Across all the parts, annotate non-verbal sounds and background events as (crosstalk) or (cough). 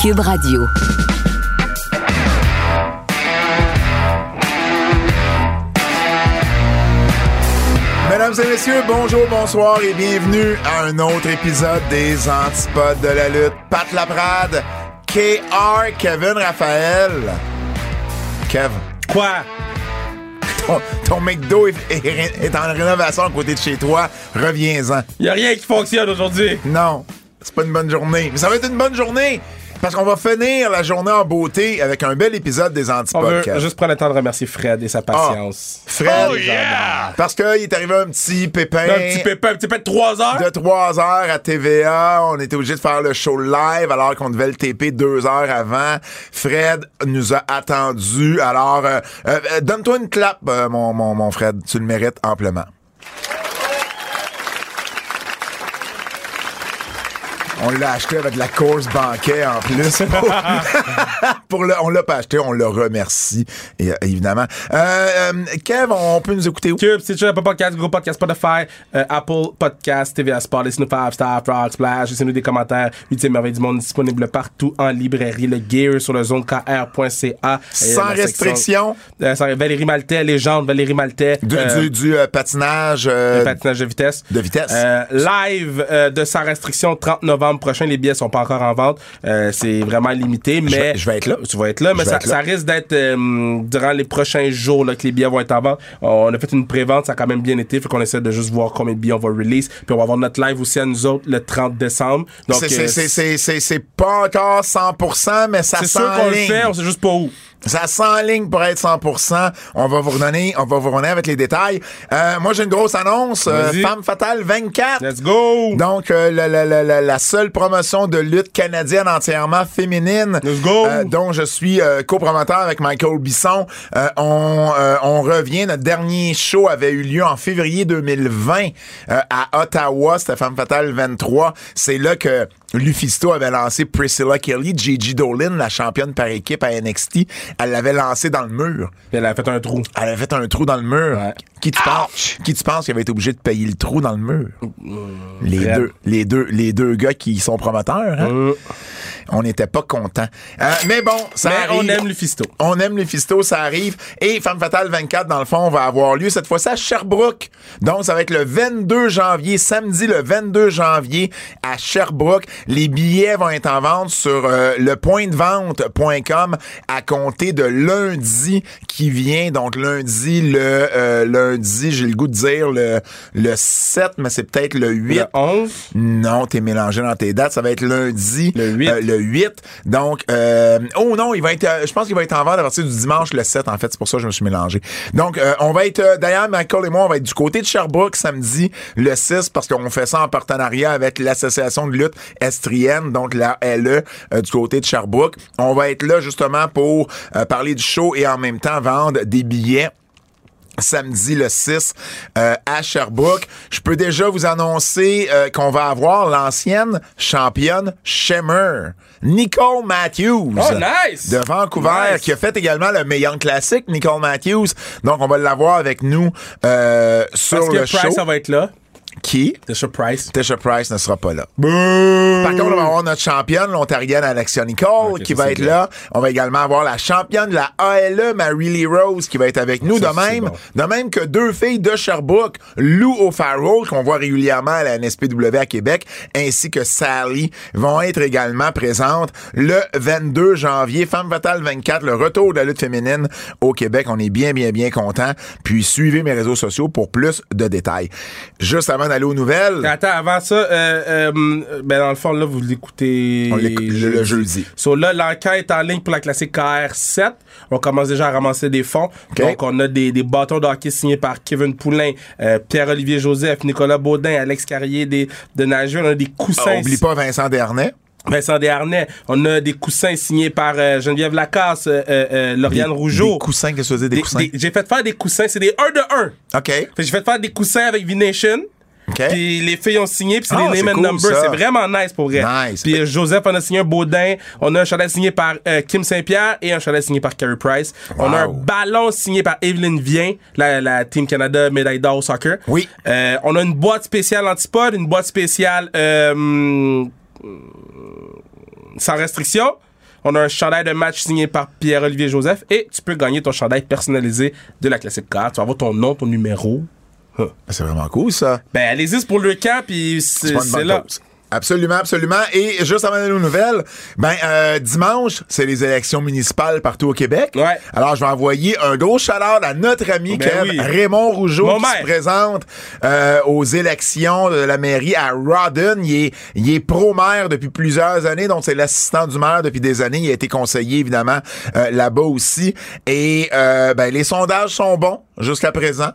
Cube Radio. Mesdames et messieurs, bonjour, bonsoir et bienvenue à un autre épisode des Antipodes de la lutte. Pat Laprade, KR, Kevin Raphaël. Kev, Quoi? ton, ton McDo est, est- est en rénovation à côté de chez toi. Reviens-en. Y a rien qui fonctionne aujourd'hui. Non, c'est pas une bonne journée. Mais ça va être une bonne journée parce qu'on va finir la journée en beauté avec un bel épisode des On Antipodes. veut Kev. juste prendre le temps de remercier Fred et sa patience. Fred, Oh, yeah! parce qu'il est arrivé un petit pépin. Un petit pépin, un petit pépin de 3 heures? de 3 heures à TVA. On était obligé de faire le show live alors qu'on devait le TP deux heures avant. Fred nous a attendus. Alors, euh, euh, euh, donne-toi une clap, euh, mon, mon, mon Fred. Tu le mérites amplement. On l'a acheté avec la course banquet en plus. (laughs) (laughs) Pour le, on l'a pas acheté, on le remercie, et, évidemment. Euh, euh, Kev, on peut nous écouter où? Cube, Stitcher, Apple Podcast, Groupe Podcast, Spotify, euh, Apple Podcast, TVA Sport, laissez-nous 5 Star, Frog, Splash, laissez-nous des commentaires. 8 merveille du monde disponible partout en librairie. Le Gear sur le zonekr.ca. Sans restriction? Euh, sans- Valérie Maltais, légende, Valérie Maltais. Du, du, du, patinage patinage de vitesse. de vitesse. Euh, live de Sans Restriction, 30 novembre prochain. Les billets sont pas encore en vente. Euh, c'est vraiment limité, mais... vais- je vais être là. Tu vas être là, mais ça, être là. ça risque d'être euh, durant les prochains jours là, que les billets vont être en vente. On a fait une pré-vente, ça a quand même bien été. Fait qu'on essaie de juste voir combien de billets on va release. Puis on va avoir notre live aussi à nous autres le 30 décembre. Donc, C'est- c'est- euh, c'est- c'est c'est- c'est pas encore 100%, mais ça c'est sûr qu'on le fait, on sait juste pas où. Ça s'enligne pour être 100%. On va vous redonner, on va vous redonner avec les détails. Euh, moi, j'ai une grosse annonce. Euh. Femme Fatale 24. Let's go! Donc, euh, la, la- la- la- seule promotion de lutte canadienne entièrement féminine, Let's go. euh, dont je suis euh, copromoteur avec Michael Bisson. Euh, on, euh, on revient. Notre dernier show avait eu lieu en février 2020 euh, à Ottawa. C'était Femme Fatale 23. C'est là que Lufisto avait lancé Priscilla Kelly, Gigi Dolin, la championne par équipe à NXT. Elle l'avait lancé dans le mur. Puis elle a fait un trou. Elle avait fait un trou dans le mur. Ouais. Qui tu penses? Qui tu penses qui avait été obligé de payer le trou dans le mur? Les Fred. deux, les deux, les deux gars qui sont promoteurs, hein? Euh, On n'était pas contents. Euh, mais bon, ça mais arrive. on aime Lufisto. On aime les fistos, ça arrive. Et Femme Fatale 24, dans le fond, va avoir lieu cette fois-ci à Sherbrooke. Donc, ça va être le 22 janvier, samedi le 22 janvier à Sherbrooke. Les billets vont être en vente sur euh, lepointdevente.com à compter de lundi qui vient. Donc, lundi, le euh, lundi, j'ai le goût de dire le, le 7, mais c'est peut-être le 8. Le 11. Non, t'es mélangé dans tes dates. Ça va être lundi. Le 8. euh, le 8. Donc, euh, oh non, il va être, euh, je pense qu'il va être en vente à partir du dimanche le 7, en fait. C'est pour ça que je me suis mélangé. Donc, euh, on va être, euh, d'ailleurs, Michael et moi, on va être du côté de Sherbrooke samedi le 6 parce qu'on fait ça en partenariat avec l'Association de lutte estrienne, donc la LE euh, du côté de Sherbrooke. On va être là justement pour parler du show et en même temps vendre des billets samedi le 6 euh, à Sherbrooke. Je peux déjà vous annoncer euh, qu'on va avoir l'ancienne championne Shimmer, Nicole Matthews. Oh, nice! De Vancouver, Nice. qui a fait également le meilleur classique, Nicole Matthews. Donc, on va l'avoir avec nous euh, sur Parce le que show. Price, ça va être là. Qui? Tasha Price. Tasha Price ne sera pas là. Par contre, on va avoir notre championne, l'Ontarienne Alexia Nicole, qui va être bien. là. On va également avoir la championne de la ALE, Mary Lee Rose, qui va être avec nous. Ça, de même, bon. de même que deux filles de Sherbrooke, Lou O'Farrell, qu'on voit régulièrement à la NSPW à Québec, ainsi que Sally, vont être également présentes le 22 janvier. Femme Fatale 24, le retour de la lutte féminine au Québec. On est bien, bien, bien contents. Puis suivez mes réseaux sociaux pour plus de détails. Juste avant d'aller aux nouvelles, Attends, avant ça, euh, euh, ben dans le fond, là, vous l'écoutez On l'écoute le- le jeudi. So là, l'enquête est en ligne pour la classique KR7. On commence déjà à ramasser des fonds. Donc, on a des, des bâtons de hockey signés par Kevin Poulain, euh, Pierre-Olivier Joseph, Nicolas Baudin, Alex Carrier des, de Nageur. On a des coussins. Ah, oublie pas Vincent Dernay. Vincent Desharnais. On a des coussins signés par euh, Geneviève Lacasse, euh, euh, Lauriane Des- Rougeau. Des coussins, qu'est-ce que tu veux dire, des, Des- coussins? J'ai fait faire des coussins. C'est des 1 de 1. OK. J'ai fait faire des coussins avec V-Nation. Puis les filles ont signé, puis c'est Ah, des c'est name and cool, numbers. C'est vraiment nice pour vrai. Nice. Puis euh, Joseph, on a signé un Baudin. On a un chalet signé par euh, Kim Saint-Pierre et un chalet signé par Carey Price. On a un ballon signé par Evelyn Vien, la, la Team Canada médaille d'or au soccer. Oui. Euh, on a une boîte spéciale antipode, une boîte spéciale euh, sans restriction. On a un chandail de match signé par Pierre-Olivier Joseph et tu peux gagner ton chandail personnalisé de la classique car. Tu vas avoir ton nom, ton numéro. C'est vraiment cool, ça. Ben, allez-y, pour le camp, puis c'est là. cause. Absolument, absolument. Et juste avant d'aller aux nouvelles, ben euh, dimanche, c'est les élections municipales partout au Québec. Ouais. Alors, je vais envoyer un gros shout-out à notre ami Ben Kev oui. Raymond Rougeau Mon qui maire. se présente euh, aux élections de la mairie à Rawdon. Il est, il est pro-maire depuis plusieurs années, donc c'est l'assistant du maire depuis des années. Il a été conseiller, évidemment, euh, là-bas aussi. Et euh, ben, les sondages sont bons jusqu'à présent.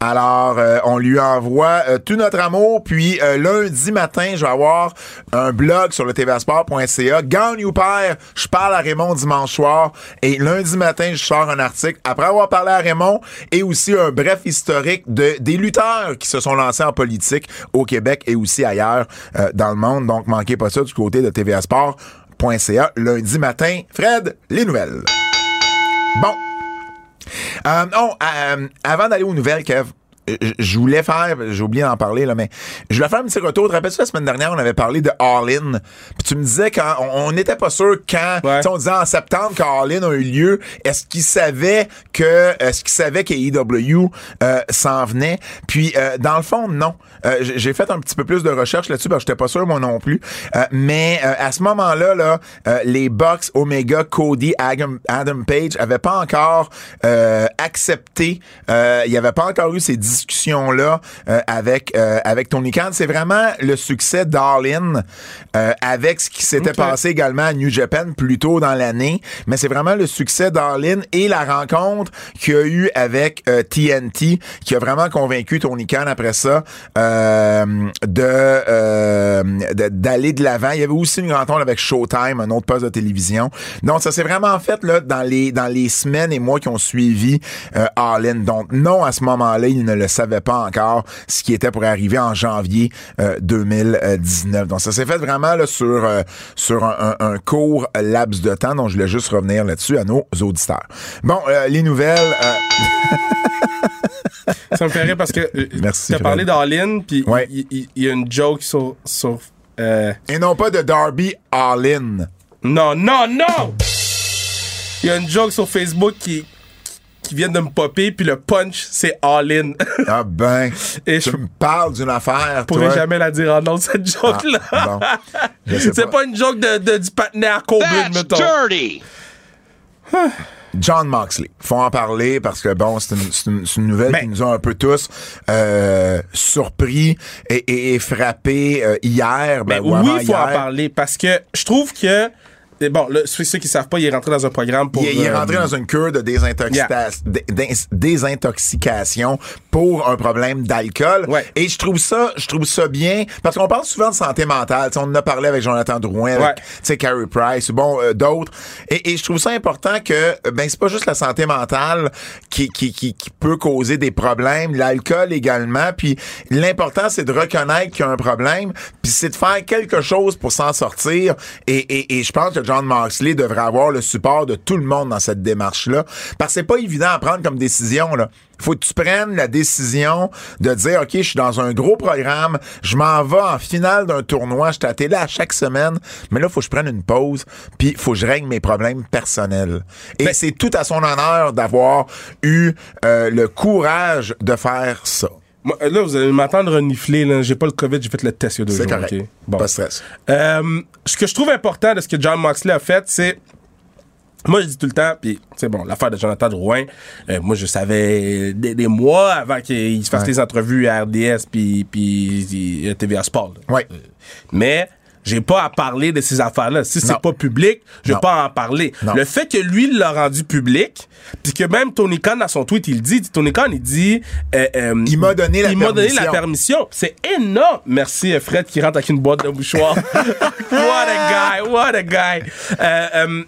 Alors, euh, on lui envoie euh, tout notre amour. Puis euh, lundi matin, je vais avoir un blog sur le tvsport.ca. Gagne ou perd, je parle à Raymond dimanche soir. Et lundi matin, je sors un article après avoir parlé à Raymond et aussi un bref historique de, des lutteurs qui se sont lancés en politique au Québec et aussi ailleurs dans le monde. Donc, manquez pas ça du côté de tvsport.ca lundi matin. Fred, les nouvelles. Bon. Euh, non, euh, avant d'aller aux nouvelles, Kev, euh, je voulais faire, j'ai oublié d'en parler, là, mais je voulais faire un petit retour. Te rappelles-tu la semaine dernière, on avait parlé de All In. Puis tu me disais quand on n'était pas sûr quand, Ouais. tu on disait en septembre quand All In a eu lieu, est-ce qu'ils savaient que, est-ce qu'ils savaient qu'AEW euh, s'en venait? Puis euh, dans le fond, non. Euh, j'ai fait un petit peu plus de recherche là-dessus, parce que j'étais pas sûr moi non plus. Euh, mais euh, à ce moment-là, là, euh, les Bucks, Omega, Cody, Adam, Adam Page avaient pas encore euh, accepté. euh, Il y avait pas encore eu ces discussions-là euh, avec euh, avec Tony Khan. C'est vraiment le succès d'All-In euh, avec ce qui s'était passé également à New Japan plus tôt dans l'année. Mais c'est vraiment le succès d'All-In et la rencontre qu'il y a eu avec TNT qui a vraiment convaincu Tony Khan après ça de d'aller de l'avant. Il y avait aussi une rencontre avec Showtime, un autre poste de télévision. Donc ça s'est vraiment fait là dans les dans les semaines et mois qui ont suivi euh. Donc non à ce moment-là, il ne le savait pas encore ce qui était pour arriver en janvier euh, 2019. Donc ça s'est fait vraiment là sur euh, sur un, un- un court laps de temps. Donc je voulais juste revenir là-dessus à nos auditeurs. Bon, euh, les nouvelles. euh, (laughs) Ça me fait rire parce que euh, Merci, tu as parlé d'All-In, puis il Ouais. il y, a une joke sur. sur euh, et non pas de Darby All In. Non, non, non! Il y a une joke sur Facebook qui, qui vient de me popper, puis le punch, c'est All-In. Ah ben, Et tu je me parles d'une affaire, Je pourrais toi. jamais la dire en nom, cette joke-là. Ah, bon. C'est pas. pas. une joke de, de- du partenaire Corbin, That's mettons. dirty. John Moxley. Faut en parler parce que bon, c'est une, nouvelle Ben. qui nous a un peu tous euh, surpris et, et, et frappés euh, hier. Ben, Ben ou oui, avant il faut en parler parce que je trouve que. Et Bon, là, ceux qui savent pas, il est rentré dans un programme pour. Il, il est euh, rentré dans une cure de désintoxica- dé- dé- désintoxication pour un problème d'alcool. Ouais. Et je trouve ça, je trouve ça bien parce qu'on parle souvent de santé mentale. Tu sais, on en a parlé avec Jonathan Drouin, avec Ouais. tu sais, Carey Price, bon, euh, d'autres. Et, et je trouve ça important que euh, ben c'est pas juste la santé mentale qui, qui, qui, qui peut causer des problèmes, l'alcool également. Puis l'important c'est de reconnaître qu'il y a un problème, puis c'est de faire quelque chose pour s'en sortir. Et, et, et je pense que John Moxley devrait avoir le support de tout le monde dans cette démarche-là, parce que c'est pas évident à prendre comme décision là. Faut que tu prennes la décision de dire, OK, je suis dans un gros programme, je m'en vais en finale d'un tournoi, je suis à la télé à chaque semaine, mais là, faut que je prenne une pause, puis faut que je règle mes problèmes personnels. Et c'est tout à son honneur d'avoir eu euh, le courage de faire ça. Moi, là, vous allez m'entendre renifler. là. J'ai pas le COVID, j'ai fait le test il y a deux C'est correct. ok? Bon. Pas de stress. Euh, ce que je trouve important de ce que John Moxley a fait, c'est. Moi, je dis tout le temps, puis, c'est bon, l'affaire de Jonathan Drouin, euh, moi, je savais des, des mois avant qu'il se fasse Ouais. les entrevues à RDS puis, puis euh, TVA Sport. là. Ouais. Mais j'ai pas à parler de ces affaires-là. Si c'est pas public, je vais pas en parler. Non. Le fait que lui l'a rendu public, puis que même Tony Khan dans son tweet il dit, Tony Khan il dit, euh, euh, Il m'a donné la il m'a donné la permission. C'est énorme. Merci euh, Fred qui rentre avec une boîte de mouchoirs. (laughs) what a guy, what a guy. Euh,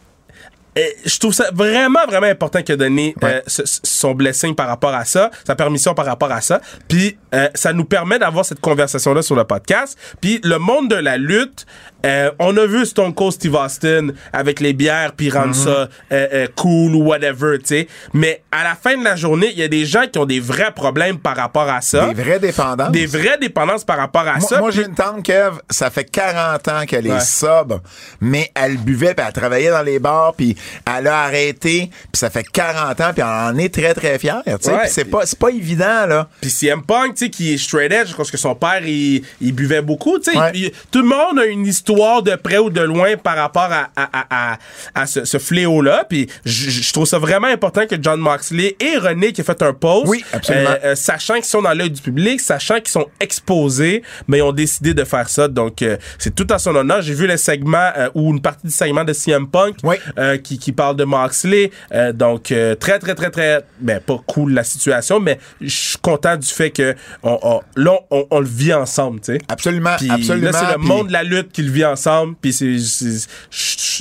euh, je trouve ça vraiment, vraiment important qu'il a donné Ouais. euh, ce- son blessing par rapport à ça, sa permission par rapport à ça. Puis euh, ça nous permet d'avoir cette conversation-là sur le podcast. Puis le monde de la lutte euh, on a vu Stone Cold Steve Austin avec les bières puis rendre ça euh, euh, cool ou whatever, tu sais. Mais à la fin de la journée, il y a des gens qui ont des vrais problèmes par rapport à ça. Des vraies dépendances. Des vraies dépendances par rapport à Moi, ça. moi, j'ai une tante, Kev, ça fait 40 ans qu'elle est sobre, mais elle buvait, puis elle travaillait dans les bars, puis elle a arrêté, puis ça fait 40 ans, puis elle en est très, très fière, tu sais. Ouais. C'est pas, c'est pas évident, là. Puis CM Punk, tu sais, qui est straight edge, parce que son père, il, il buvait beaucoup, tu sais. Ouais. Tout le monde a une histoire de près ou de loin par rapport à, à, à, à, à ce, ce fléau-là. Puis je trouve ça vraiment important que John Moxley et René qui a fait un post, Oui, absolument. euh, euh, sachant qu'ils sont dans l'œil du public, sachant qu'ils sont exposés, mais ils ont décidé de faire ça. Donc, euh, c'est tout à son honneur. J'ai vu le segment, ou une partie du segment de CM Punk, Oui. qui, qui parle de Moxley. Donc, très, très, très, très, ben, pas cool la situation, mais je suis content du fait que on, on- là, on, on le vit ensemble, tu sais. Absolument, absolument. là, c'est le monde de la lutte qui le vit ensemble, puis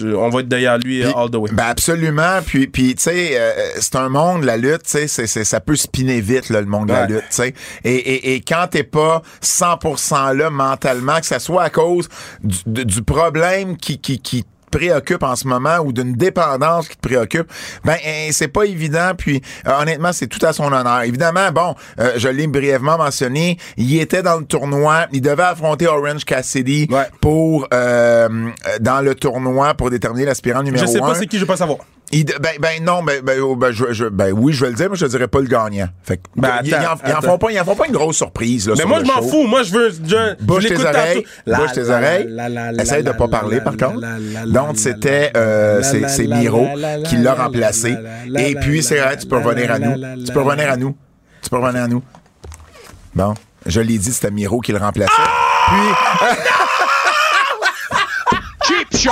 on va être derrière lui euh, all the way. Ben absolument. Puis, puis tu sais, euh, c'est un monde, la lutte, tu sais, ça peut spinner vite, là, le monde de la lutte, tu sais. Et, et, et quand t'es pas 100% là mentalement, que ça soit à cause du, du problème qui, qui, qui te préoccupe en ce moment ou d'une dépendance qui te préoccupe, ben eh, c'est pas évident. Puis euh, honnêtement, c'est tout à son honneur. Évidemment, bon, euh, je l'ai brièvement mentionné, il était dans le tournoi, il devait affronter Orange Cassidy Ouais. pour euh, dans le tournoi pour déterminer l'aspirant numéro je sais pas c'est qui, je veux pas savoir. Il ben, ben non, ben, ben, oh, ben, je, je- ben oui, je vais le dire, mais je dirais pas le gagnant. Fait que, Ben, ils, en, ils font pas, ils en font pas une grosse surprise. Là, Mais sur moi, je m'en fous. Moi, je veux. Je, Bouge je tes oreilles, bouge tes La, oreilles. la, Essaye de la, pas parler, par contre. Donc, c'était, euh, c'est- Miro qui la, l'a la, remplacé. la, la, Et puis, c'est vrai, tu peux revenir à nous. Tu peux revenir à nous. Tu peux revenir à nous. Bon, je l'ai dit, c'était Miro qui le remplaçait. Puis, Cheap shot.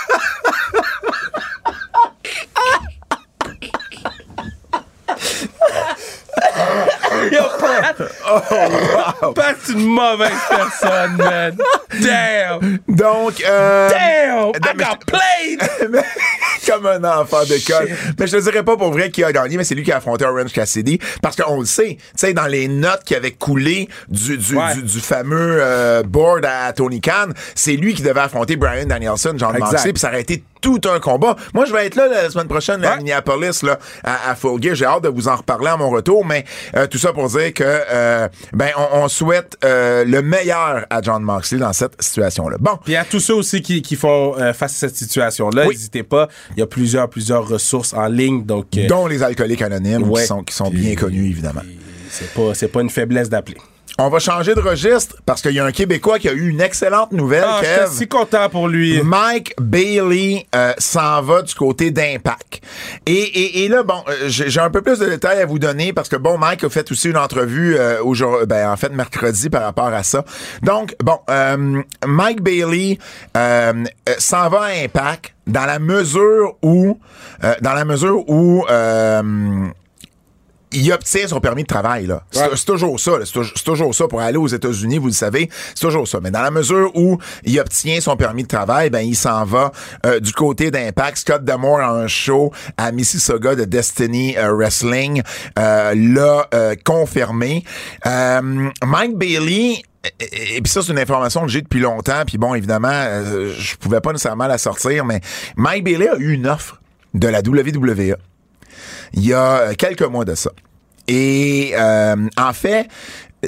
Pat! Pat, c'est une mauvaise personne, man. Damn! donc, euh, Damn! I got played! (laughs) comme un enfant d'école. Mais je te dirais pas pour vrai qui a gagné, mais c'est lui qui a affronté Orange Cassidy. Parce qu'on le sait, tu sais, dans les notes qui avaient coulé du, du, Ouais. du, du fameux euh, board à Tony Khan, c'est lui qui devait affronter Brian Danielson, John. Moxley, puis ça aurait été tout un combat. Moi, je vais être là la semaine prochaine à Ouais. Minneapolis, là, à, à. J'ai hâte de vous en reparler à mon retour, mais euh, tout ça pour dire que euh, ben on, on souhaite euh, le meilleur à John Moxley dans cette situation-là. Bon, Puis à tous ceux aussi qui, qui font euh, face à cette situation-là, Oui. n'hésitez pas. Il y a plusieurs, plusieurs ressources en ligne. Donc, euh, dont les alcooliques anonymes ouais. qui sont, qui sont Puis- bien connus, évidemment. c'est pas, c'est pas une faiblesse d'appeler. On va changer de registre parce qu'il y a un Québécois qui a eu une excellente nouvelle, Ah, Kev. j'étais si content pour lui. Mike Bailey euh, s'en va du côté d'Impact. Et, et, et là, bon, euh, j'ai un peu plus de détails à vous donner parce que, bon, Mike a fait aussi une entrevue euh, aujourd'hui, ben, en fait, mercredi par rapport à ça. Donc, bon, euh, Mike Bailey euh, euh, s'en va à Impact dans la mesure où, euh, dans la mesure où, euh, il obtient son permis de travail. là. C'est Ouais. toujours ça. là. C'est toujours, ça. Pour aller aux États-Unis, vous le savez, c'est toujours ça. Mais dans la mesure où il obtient son permis de travail, ben il s'en va euh, du côté d'Impact. Scott D'Amour a un show à Mississauga de Destiny euh, Wrestling euh, l'a confirmé. Mike Bailey et, et puis ça, c'est une information que j'ai depuis longtemps. Puis bon, évidemment, euh, je pouvais pas nécessairement la sortir, mais Mike Bailey a eu une offre de la WWE il y a euh, quelques mois de ça. Et euh, en fait,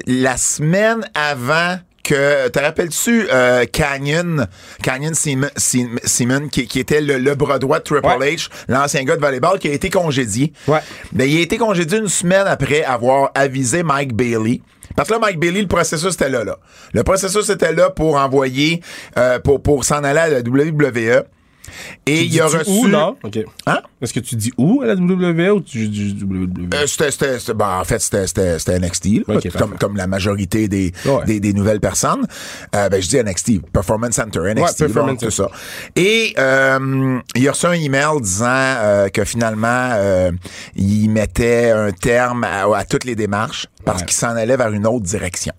la semaine avant que, te rappelles-tu euh, Canyon, Canyon Seaman, Seaman- Seaman, qui, qui était le, le bras droit de Triple Ouais. H, l'ancien gars de volleyball, qui a été congédié. Ouais. Ben, il a été congédié une semaine après avoir avisé Mike Bailey. Parce que là, Mike Bailey, le processus était là, là. Le processus était là pour envoyer, euh, pour, pour s'en aller à la WWE. Et il a reçu. Où, non? OK. Hein? Est-ce que tu dis où à la WWE ou tu dis WWE? Euh, c'était, c'était, c'était- ben, en fait, c'était, c'était, c'était NXT, là, Ok, comme, comme la majorité des, Ouais. des, des nouvelles personnes. Euh, ben, je dis NXT, Performance Center, NXT, Ouais, Performance bon, tout ça. Et euh, il a reçu un email disant euh, que finalement, euh, il mettait un terme à, à toutes les démarches parce Ouais. qu'il s'en allait vers une autre direction.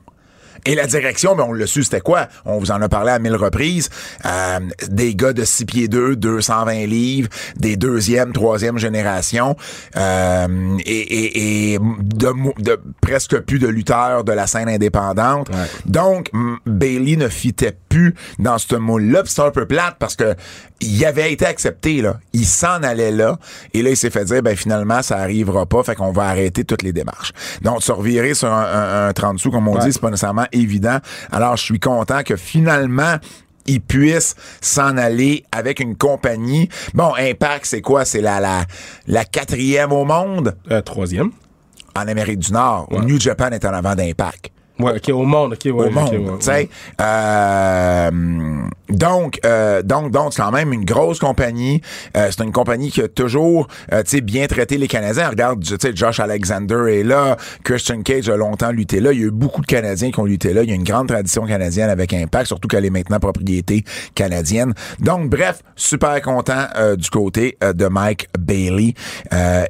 Et la direction, ben, on l'a su, c'était quoi? On vous en a parlé à mille reprises. Euh, des gars de 6 pieds 2, 220 livres, des deuxième, troisième génération, euh, et, et, et de, de, presque plus de lutteurs de la scène indépendante. Donc, Bailey ne fitait plus dans ce moule-là. c'est un peu plate parce que il avait été accepté, là. Il s'en allait là. Et là, il s'est fait dire, ben finalement, ça arrivera pas. Fait qu'on va arrêter toutes les démarches. Donc, se revirer sur un, un, 30 sous, comme on dit, c'est pas nécessairement évident. Alors, je suis content que finalement, il puisse s'en aller avec une compagnie. Bon, Impact, c'est quoi? C'est la, la, la quatrième au monde? Euh, troisième. En Amérique du Nord. New Japan est en avant d'Impact. Ouais, ok, au monde, ok, ouais, au monde, tu sais. Euh, donc, euh, donc, donc, c'est quand même une grosse compagnie. Euh, c'est une compagnie qui a toujours, euh, tu sais, bien traité les Canadiens. Regarde, tu sais, Josh Alexander est là, Christian Cage a longtemps lutté là. Il y a eu beaucoup de Canadiens qui ont lutté là. Il y a une grande tradition canadienne avec Impact, surtout qu'elle est maintenant propriété canadienne. Donc, bref, super content du côté de Mike Bailey.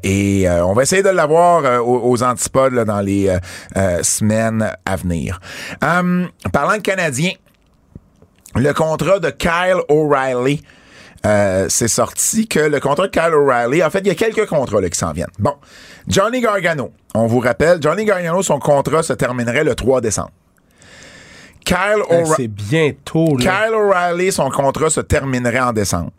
et on va essayer de l'avoir aux, aux, antipodes là, dans les semaines à venir. parlant de Canadiens, le contrat de Kyle O'Reilly. Euh, c'est sorti que le contrat de Kyle O'Reilly, en fait, il y a quelques contrats là, qui s'en viennent. Bon, Johnny Gargano, on vous rappelle, Johnny Gargano, son contrat se terminerait le 3 décembre. Kyle O'Reilly. c'est bientôt, là. Kyle O'Reilly, son contrat se terminerait en décembre.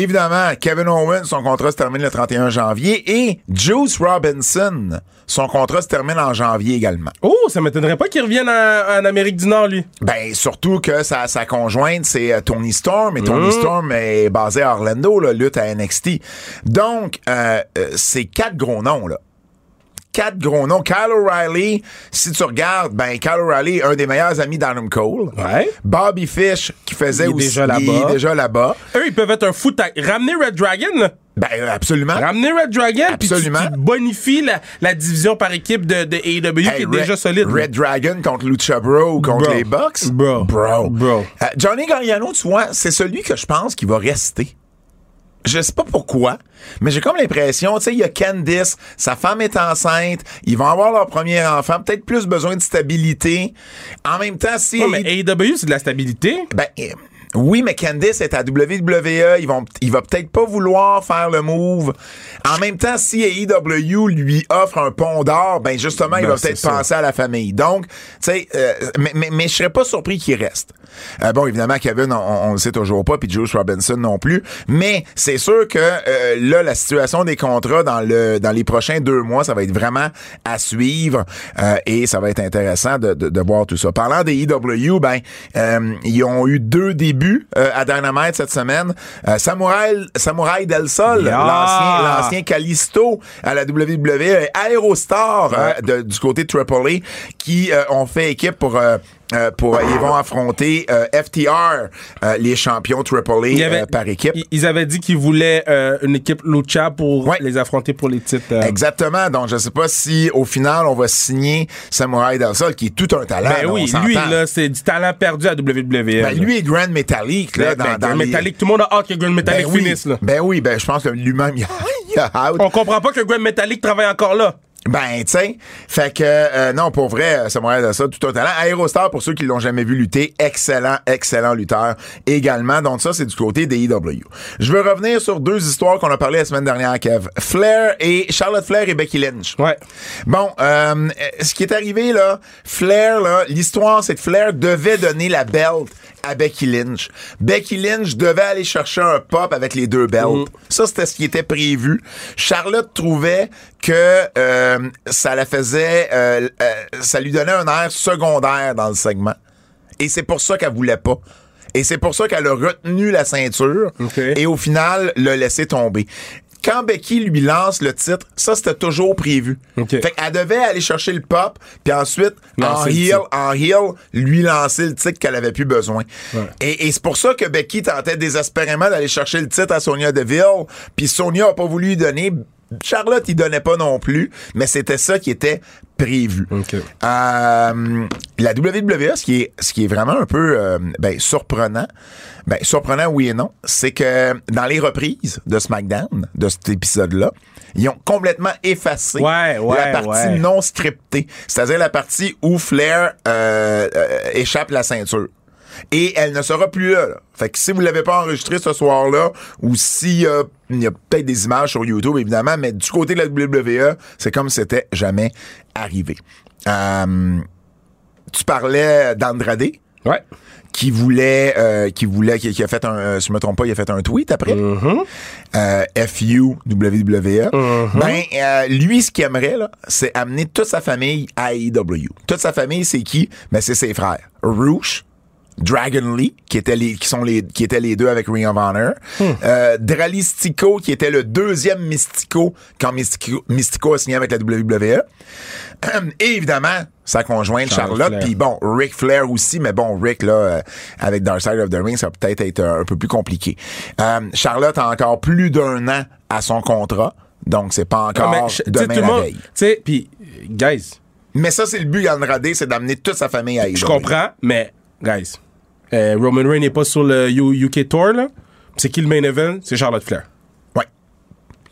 Évidemment, Kevin Owens, son contrat se termine le 31 janvier et Juice Robinson, son contrat se termine en janvier également. Oh, ça m'étonnerait pas qu'il revienne en, Amérique du Nord, lui. Ben, surtout que sa, sa conjointe, c'est euh, Tony Storm, et Tony mmh. Storm est basé à Orlando, là, lutte à NXT. Donc, euh, euh, c'est quatre gros noms, là quatre gros noms. Kyle O'Reilly, si tu regardes, ben Kyle O'Reilly, un des meilleurs amis d'Adam Cole. Ouais. Bobby Fish, qui faisait il est aussi. Déjà là-bas. Il est déjà là-bas. Eux, ils peuvent être un foot. Ramener Red Dragon, là. Ben, absolument. Ramener Red Dragon, absolument. puis tu, bonifies la, la, division par équipe de, de AEW qui est déjà solide. Red Dragon contre Lucha Bro ou contre les Bucks? Bro. Bro. Bro. Uh, Johnny Gargano, tu vois, c'est celui que je pense qui va rester je sais pas pourquoi, mais j'ai comme l'impression, tu sais, il y a Candice, sa femme est enceinte, ils vont avoir leur premier enfant, peut-être plus besoin de stabilité. En même temps, si... mais AEW, c'est de la stabilité. Ben, oui, mais Candice est à WWE. Ils vont, il va peut-être pas vouloir faire le move. En même temps, si AEW lui offre un pont d'or, ben justement, il ben, va peut-être penser à la famille. Donc, tu sais, euh, mais, mais, mais je serais pas surpris qu'il reste. Euh, bon, évidemment, Kevin, on, on, le sait toujours pas, puis Juice Robinson non plus. Mais c'est sûr que euh, là, la situation des contrats dans le dans les prochains deux mois, ça va être vraiment à suivre et ça va être intéressant de, de, de, voir tout ça. Parlant des EW, ben ils ont eu deux débuts euh, à Dynamite cette semaine. Euh, Samurai, Samurai Del Sol, l'ancien Callisto à la WWE, Aerostar euh, du côté de Tripoli, qui ont fait équipe pour euh, pour ils vont affronter euh, FTR, euh, les champions AAA par équipe. Ils avaient dit qu'ils voulaient une équipe lucha pour les affronter pour les titres. Exactement. Donc je sais pas si au final on va signer Samurai Sol qui est tout un talent. Ben oui, lui là c'est du talent perdu à WWE. Ben, lui est Grand Metallic là ben, dans, ben, Metallic, tout le monde a hâte que Grand Metallic ben finisse là. Ben oui, ben je pense que lui-même il a, (laughs) il a hâte. On comprend pas que Grand Metallic travaille encore là. Ben, tu sais, fait que euh, non, pour vrai, ça de ça, tout un talent. Aerostar, pour ceux qui l'ont jamais vu lutter, excellent, excellent lutteur également. Donc ça, c'est du côté des EW. Je veux revenir sur deux histoires qu'on a parlé la semaine dernière, Kev. Flair et Charlotte Flair et Becky Lynch. Ouais. Bon, euh, ce qui est arrivé là, Flair là, l'histoire, c'est que Flair devait donner la belt à Becky Lynch. Becky Lynch devait aller chercher un pop avec les deux belts. Mm. Ça, c'était ce qui était prévu. Charlotte trouvait que euh, ça la faisait, euh, euh, ça lui donnait un air secondaire dans le segment. Et c'est pour ça qu'elle voulait pas. Et c'est pour ça qu'elle a retenu la ceinture et au final l'a laissé tomber quand Becky lui lance le titre, ça c'était toujours prévu. Fait qu'elle devait aller chercher le pop, puis ensuite en heel, en heel, lui lancer le titre qu'elle avait plus besoin. Et, c'est pour ça que Becky tentait désespérément d'aller chercher le titre à Sonia Deville, puis Sonia a pas voulu lui donner. Charlotte, il donnait pas non plus, mais c'était ça qui était prévu. OK. Euh, la WWE, ce qui est, ce qui est vraiment un peu euh, ben, surprenant, ben, surprenant oui et non, c'est que dans les reprises de SmackDown, de cet épisode-là, ils ont complètement effacé Ouais, ouais, la partie ouais. non scriptée, c'est-à-dire la partie où Flair euh, euh, échappe la ceinture. Et elle ne sera plus là, là. Fait que si vous l'avez pas enregistré ce soir-là, ou s'il y a, il y a peut-être des images sur YouTube, évidemment, mais du côté de la WWE, c'est comme si c'était jamais arrivé. Euh, tu parlais d'Andrade Ouais. qui voulait euh, qui voulait qui, qui a fait un euh, si je me trompe pas il a fait un tweet après Mm-hmm. euh, FU WWE ben euh, lui ce qu'il aimerait là c'est amener toute sa famille à AEW toute sa famille c'est qui? Ben c'est ses frères Roosh Dragon Lee, qui étaient les, qui sont les, qui étaient les deux avec Ring of Honor. Euh, Dralistico, qui était le deuxième Mystico quand Mystico, Mystico a signé avec la WWE. (clears throat) Et évidemment, sa conjointe Charlotte puis bon, Ric Flair aussi, mais bon, Rick, là, euh, avec Dark Side of the Ring, ça va peut-être être euh, un peu plus compliqué. Euh, Charlotte a encore plus d'un an à son contrat, donc c'est pas encore Ah, mais, je- demain tout la monde. veille. Tu sais, puis, guys, Mais ça, c'est le but d'Andrade, c'est d'amener toute sa famille à je AEW. comprends, mais, guys, euh, Roman Reigns n'est pas sur le U- UK Tour, là. C'est qui le main event? C'est Charlotte Flair. Ouais.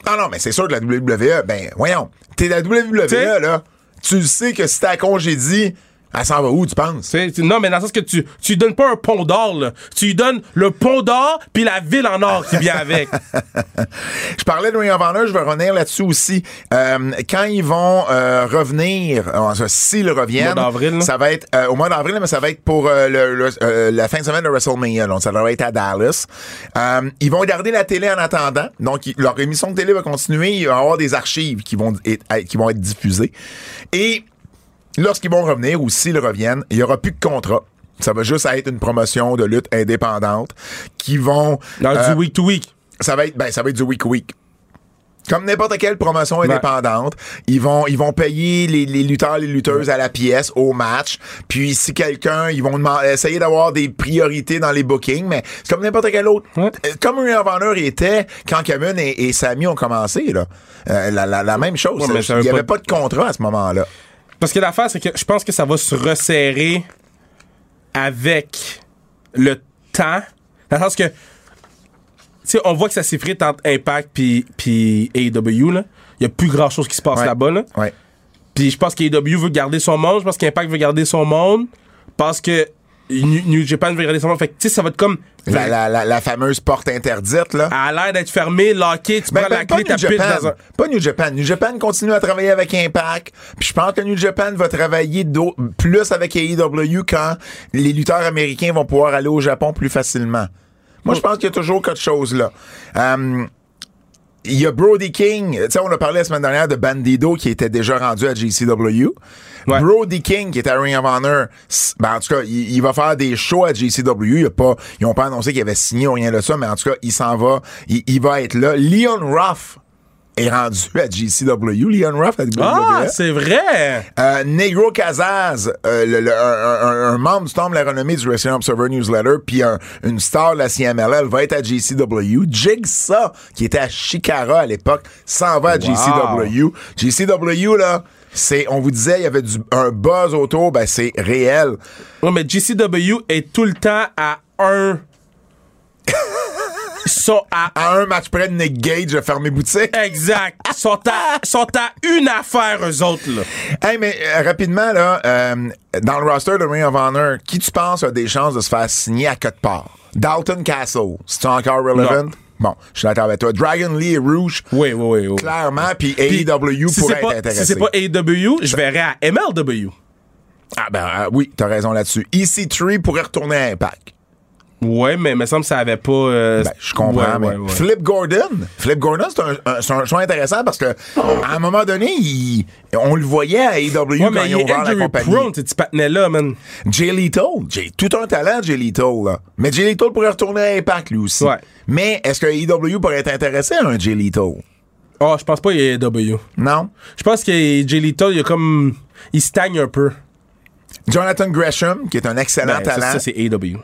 Ah non, mais c'est sûr que la WWE, ben, voyons, t'es la WWE, T'sais- là, tu sais que si t'as congédié, elle s'en va où, tu penses? Tu non, mais dans le sens que tu, tu lui donnes pas un pont d'or, là. Tu lui donnes le pont d'or puis la ville en or qui vient avec. (laughs) Je parlais de Ring of Honor, je vais revenir là-dessus aussi. Euh, quand ils vont euh, revenir, euh, s'ils reviennent, mois ça va être au mois d'avril, mais ça va être pour le- le- la fin de semaine de WrestleMania. Donc, ça devrait être à Dallas. Ils vont garder la télé en attendant. Donc, leur émission de télé va continuer. Il va y avoir des archives qui vont être, qui vont être diffusées. Et lorsqu'ils vont revenir ou s'ils reviennent, il y aura plus de contrat. Ça va juste être une promotion de lutte indépendante qui vont Dans euh, du week to week. ça va être ben ça va être du week week. Comme n'importe quelle promotion indépendante, ils vont ils vont payer les, les lutteurs les lutteuses à la pièce au match. Puis si quelqu'un ils vont demander- essayer d'avoir des priorités dans les bookings, mais c'est comme n'importe quel autre. Ouais. Euh, Comme of Honor était quand Kevin et, et Sami ont commencé là, Euh, la, la, la même chose. Ouais, il y avait pas- pas de contrat à ce moment-là. Parce que l'affaire, c'est que je pense que ça va se resserrer avec le temps. Dans le sens que, tu sais, on voit que ça s'effrite entre Impact puis, puis AEW, là. Il y a plus grand chose qui se passe Ouais. là-bas, là. Ouais. Puis je pense qu'AEW veut garder son monde. Je pense qu'Impact veut garder son monde. Parce que New, Japan veut monde. Fait que, tu sais, ça va être comme. La, la, la, la fameuse porte interdite là. À l'air d'être fermé, locké, tu Ben, prends ben, la clé, New t'appuies Japan. dans un. Pas New Japan. New Japan continue à travailler avec Impact. Puis je pense que New Japan va travailler plus avec AEW quand les lutteurs américains vont pouvoir aller au Japon plus facilement. Moi, je pense qu'il y a toujours quelque chose là. Euh, il y a Brody King. Tu sais, on a parlé la semaine dernière de Bandido qui était déjà rendu à GCW. Ouais. Brody King qui est à Ring of Honor. Ben, en tout cas, il, il va faire des shows à GCW. Il a pas, ils ont pas annoncé qu'il avait signé ou rien de ça, mais en tout cas, il s'en va. Il, il va être là. Leon Ruff est rendu à GCW. Leon Ruff à WWE. Ah, c'est vrai! Euh, Negro Casaz, euh, le- le- un, un- un membre du temple de la renommée du Wrestling Observer Newsletter, puis un- une star de la CMLL va être à GCW. Jigsaw, qui était à Chicara à l'époque, s'en va à GCW. GCW, là, c'est, on vous disait, il y avait du, un buzz autour, ben c'est réel. Ouais, mais GCW est tout le temps à un. Sont à. À un match près de Nick Gage a fermé boutique. Exact. Sont à, sont à une affaire, eux autres, là. Hey, mais euh, rapidement, là, euh, dans le roster de Ring of Honor, qui tu penses a des chances de se faire signer à quelque part? Dalton Castle, c'est encore relevant? Non. Bon, je suis d'accord avec toi. Dragon Lee et Rouge, Oui, oui, oui. oui. clairement, puis AEW si pourrait c'est pas- être intéressé. Si c'est pas AEW, je verrais à MLW. Ah ben euh, oui, t'as raison là-dessus. EC3 pourrait retourner à Impact. Ouais, mais il me semble que ça avait pas. euh, Ben, je comprends, ouais, mais ouais, ouais. Flip Gordon, Flip Gordon, c'est un, un- choix intéressant parce que à un moment donné, il- on le voyait à AEW quand mais ils ont ouvert la compagnie. prone, patinet-là, man. Jay Lethal, Jay, tout un talent, Jay Lethal, là. Mais Jay Lethal pourrait retourner à Impact, lui aussi. Mais est-ce que AEW pourrait être intéressé à un Jay Lethal? Oh, je pense pas qu'il y ait AEW. Non? Je pense que Jay Little, il a comme. Il stagne un peu. Jonathan Gresham, qui est un excellent Ben, talent. ça, c'est AW.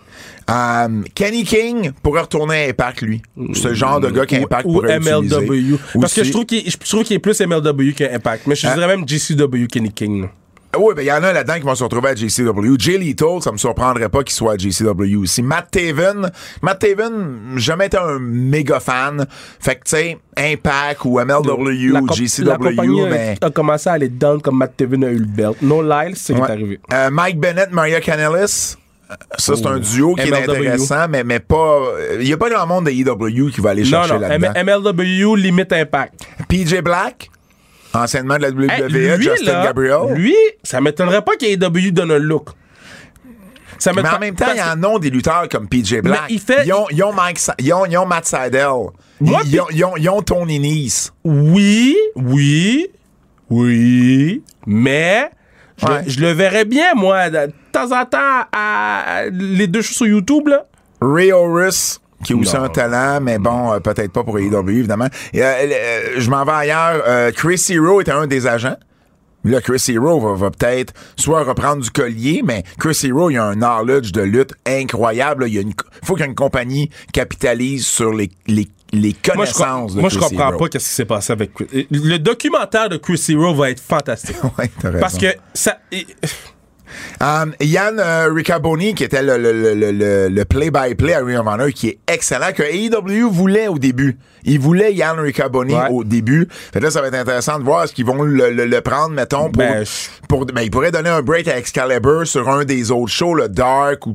Euh, Kenny King pourrait retourner à Impact, lui. Le genre de gars qu'Impact Ou, ou pourrait utiliser. MLW. Parce que Aussi. je trouve qu'il je trouve qu'il est plus MLW qu'Impact. Mais je Hein? dirais même GCW Kenny King. Ah Oui, ben il y en a là-dedans qui vont se retrouver à JCW. Jay Lethal, ça me surprendrait pas qu'il soit à JCW aussi. Matt Taven, Matt Taven, jamais été un méga fan. Fait que tu sais, Impact ou MLW La JCW, la compagnie a- mais a, commencé à aller down comme Matt Taven a eu le belt. No Lyle, c'est Ouais. arrivé. Euh, Mike Bennett, Maria Canellis. Ça, c'est un duo qui est intéressant, mais, mais pas. Il y a pas grand monde de EW qui va aller chercher non. là-dedans. MLW limite Impact. PJ Black, anciennement de la WWE, Hey, lui, Justin là, Gabriel. lui, ça m'étonnerait pas qu'AEW donne un look. Ça mais en même temps, il y en a des lutteurs comme PJ Black. il fait- Ils ont, ils ont Mike ils ont, ils ont Matt Seidel. Moi, ils, ont, ils ont- ils ont Tony Nese. Oui, oui, oui, mais je, le verrais bien, moi, de temps en temps, à les deux choses sur YouTube, là. Ray Horus, qui est aussi Non. un talent, mais bon, euh, peut-être pas pour AEW, évidemment. Et, euh, euh, je m'en vais ailleurs. Chris Hero était un des agents. Là, Chris Hero va, va peut-être soit reprendre du collier, mais Chris Hero, il a un knowledge de lutte incroyable. là. Il y a une, faut qu'une compagnie capitalise sur les, les, les Moi, je, connaissances de moi, je Chris comprends Hero. pas qu'est-ce qui s'est passé avec Chris. Le documentaire de Chris Hero va être fantastique. (laughs) Ouais, t'as raison. Parce que ça. Um, Yann euh, Riccaboni, qui était le, le, le, le- play-by-play à Ring of Honor, qui est excellent, que AEW voulait au début. Il voulait Yann Riccaboni Ouais. au début. Fait là, ça va être intéressant de voir est-ce qu'ils vont le, prendre, mettons, pour, Ben, pour, ben, il pourrait donner un break à Excalibur sur un des autres shows, le Dark, ou,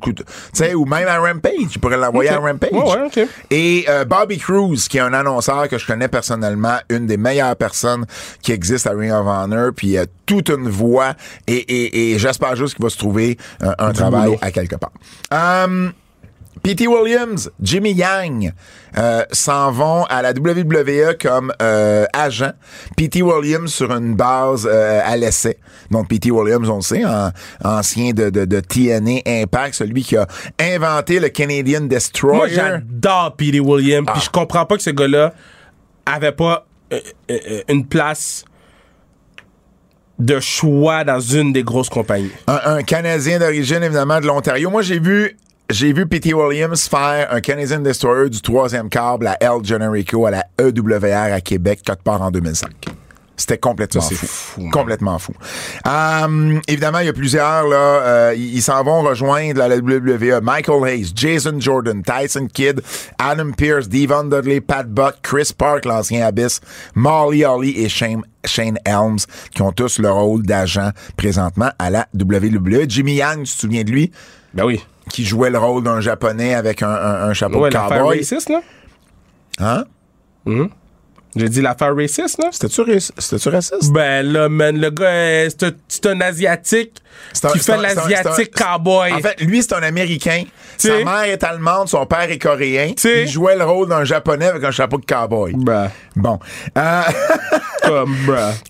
ou même à Rampage. Il pourrait l'envoyer à Rampage. Ouais. Et euh, Bobby Cruz, qui est un annonceur que je connais personnellement, une des meilleures personnes qui existent à Ring of Honor, puis euh, toute une voix, et, et, et j'espère juste qu'il va se trouver euh, un travail boulot. à quelque part. Um, P.T. Williams, Jimmy Yang euh, s'en vont à la WWE comme euh, agent. P.T. Williams sur une base euh, à l'essai. Donc P.T. Williams, on le sait, en- ancien de, de, de TNA Impact, celui qui a inventé le Canadian Destroyer. Moi, j'adore Petey Williams, Ah. puis je comprends pas que ce gars-là avait pas une place de choix dans une des grosses compagnies. un, Canadien d'origine, évidemment, de l'Ontario. Moi, j'ai vu, j'ai vu P.T. Williams faire un Canadian Destroyer du troisième câble à El Generico à la EWR à Québec, quelque part en 2005. C'était complètement Ça, fou. complètement fou. Hum, évidemment, il y a plusieurs, là, euh, ils s'en vont rejoindre la WWE. Michael Hayes, Jason Jordan, Tyson Kidd, Adam Pierce, Devon Dudley, Pat Buck, Chris Park, l'ancien Abyss, Molly Holly et Shane, Shane Helms, qui ont tous le rôle d'agent présentement à la WWE. Jimmy Yang, tu te souviens de lui? Ben oui. qui jouait le rôle d'un japonais avec un, un- un chapeau Ouais, de cowboy. raciste, là. Hein? J'ai dit l'affaire raciste, là. C'était-tu raci- c'était-tu raciste? Ben là, man, le gars, euh, c'est un, un Asiatique C'est un- qui fait l'Asiatique cowboy. En fait, lui, c'est un Américain. Sa mère est allemande, son père est coréen. T'sais. Il jouait le rôle d'un japonais avec un chapeau de cowboy. Ben, Bon. Euh, (laughs)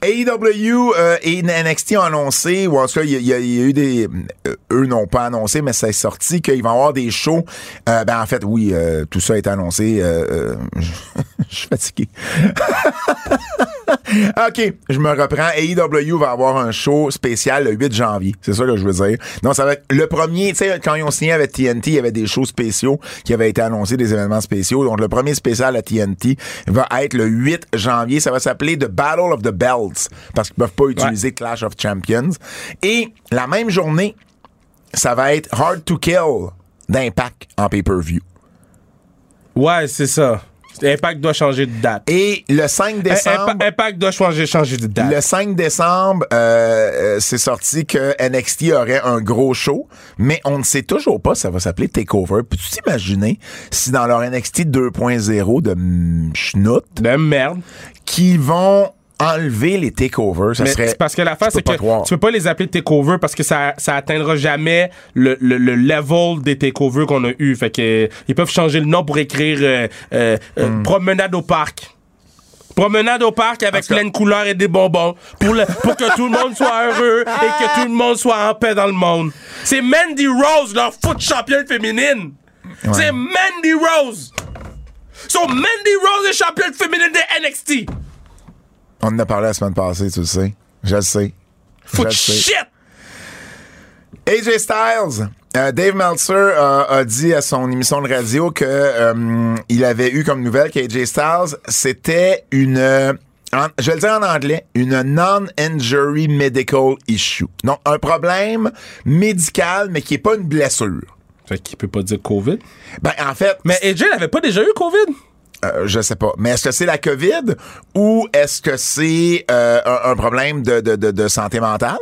AEW euh, et NXT ont annoncé, ou en tout cas, il y, a- eu des... euh, eux n'ont pas annoncé, mais c'est sorti qu'ils vont avoir des shows. Euh, ben, en fait, oui, tout ça est annoncé. (laughs) je suis fatigué. (laughs) OK, je me reprends. AEW va avoir un show spécial le 8 janvier. C'est ça que je veux dire. Donc, ça va être le premier, tu sais, quand ils ont signé avec TNT, il y avait des shows spéciaux qui avaient été annoncés, des événements spéciaux. Donc, le premier spécial à TNT va être le 8 janvier. Ça va s'appeler The Battle of the Belts parce qu'ils peuvent pas utiliser Clash of Champions. Et la même journée, ça va être Hard to Kill d'Impact en pay-per-view. Ouais, c'est ça. Impact doit changer de date. Et le 5 décembre... Impa- Impact doit changer, changer de date. Le 5 décembre, euh, euh, c'est sorti que NXT aurait un gros show, mais on ne sait toujours pas si ça va s'appeler Takeover. Peux-tu t'imaginer si dans leur NXT 2.0 de schnout, De merde. qu'ils vont enlever les takeovers, ça Mais serait... parce que je peux c'est que tu peux pas les appeler takeover parce que ça, ça atteindra jamais le, le, le level des takeovers qu'on a eu. Fait que euh, ils peuvent changer le nom pour écrire euh, euh, Hmm. promenade au parc. Promenade au parc avec plein de couleurs et des bonbons pour, le- pour que tout le monde soit heureux et que tout le monde soit en paix dans le monde. C'est Mandy Rose, leur foot championne féminine. C'est Mandy Rose. So Mandy Rose est championne féminine de NXT. On en a parlé la semaine passée, tu le sais. Je le sais. Je Foot le sais. shit. AJ Styles. Euh, Dave Meltzer a, a dit à son émission de radio que euh, il avait eu comme nouvelle qu'AJ Styles c'était une euh, en- je vais le dire en anglais, une non-injury medical issue. Donc, un problème médical, mais qui est pas une blessure. Fait qu'il peut pas dire COVID? Ben, en fait, Mais AJ n'avait pas déjà eu COVID? Euh, je sais pas. Mais est-ce que c'est la COVID ou est-ce que c'est euh, un, problème de, de, de, de santé mentale?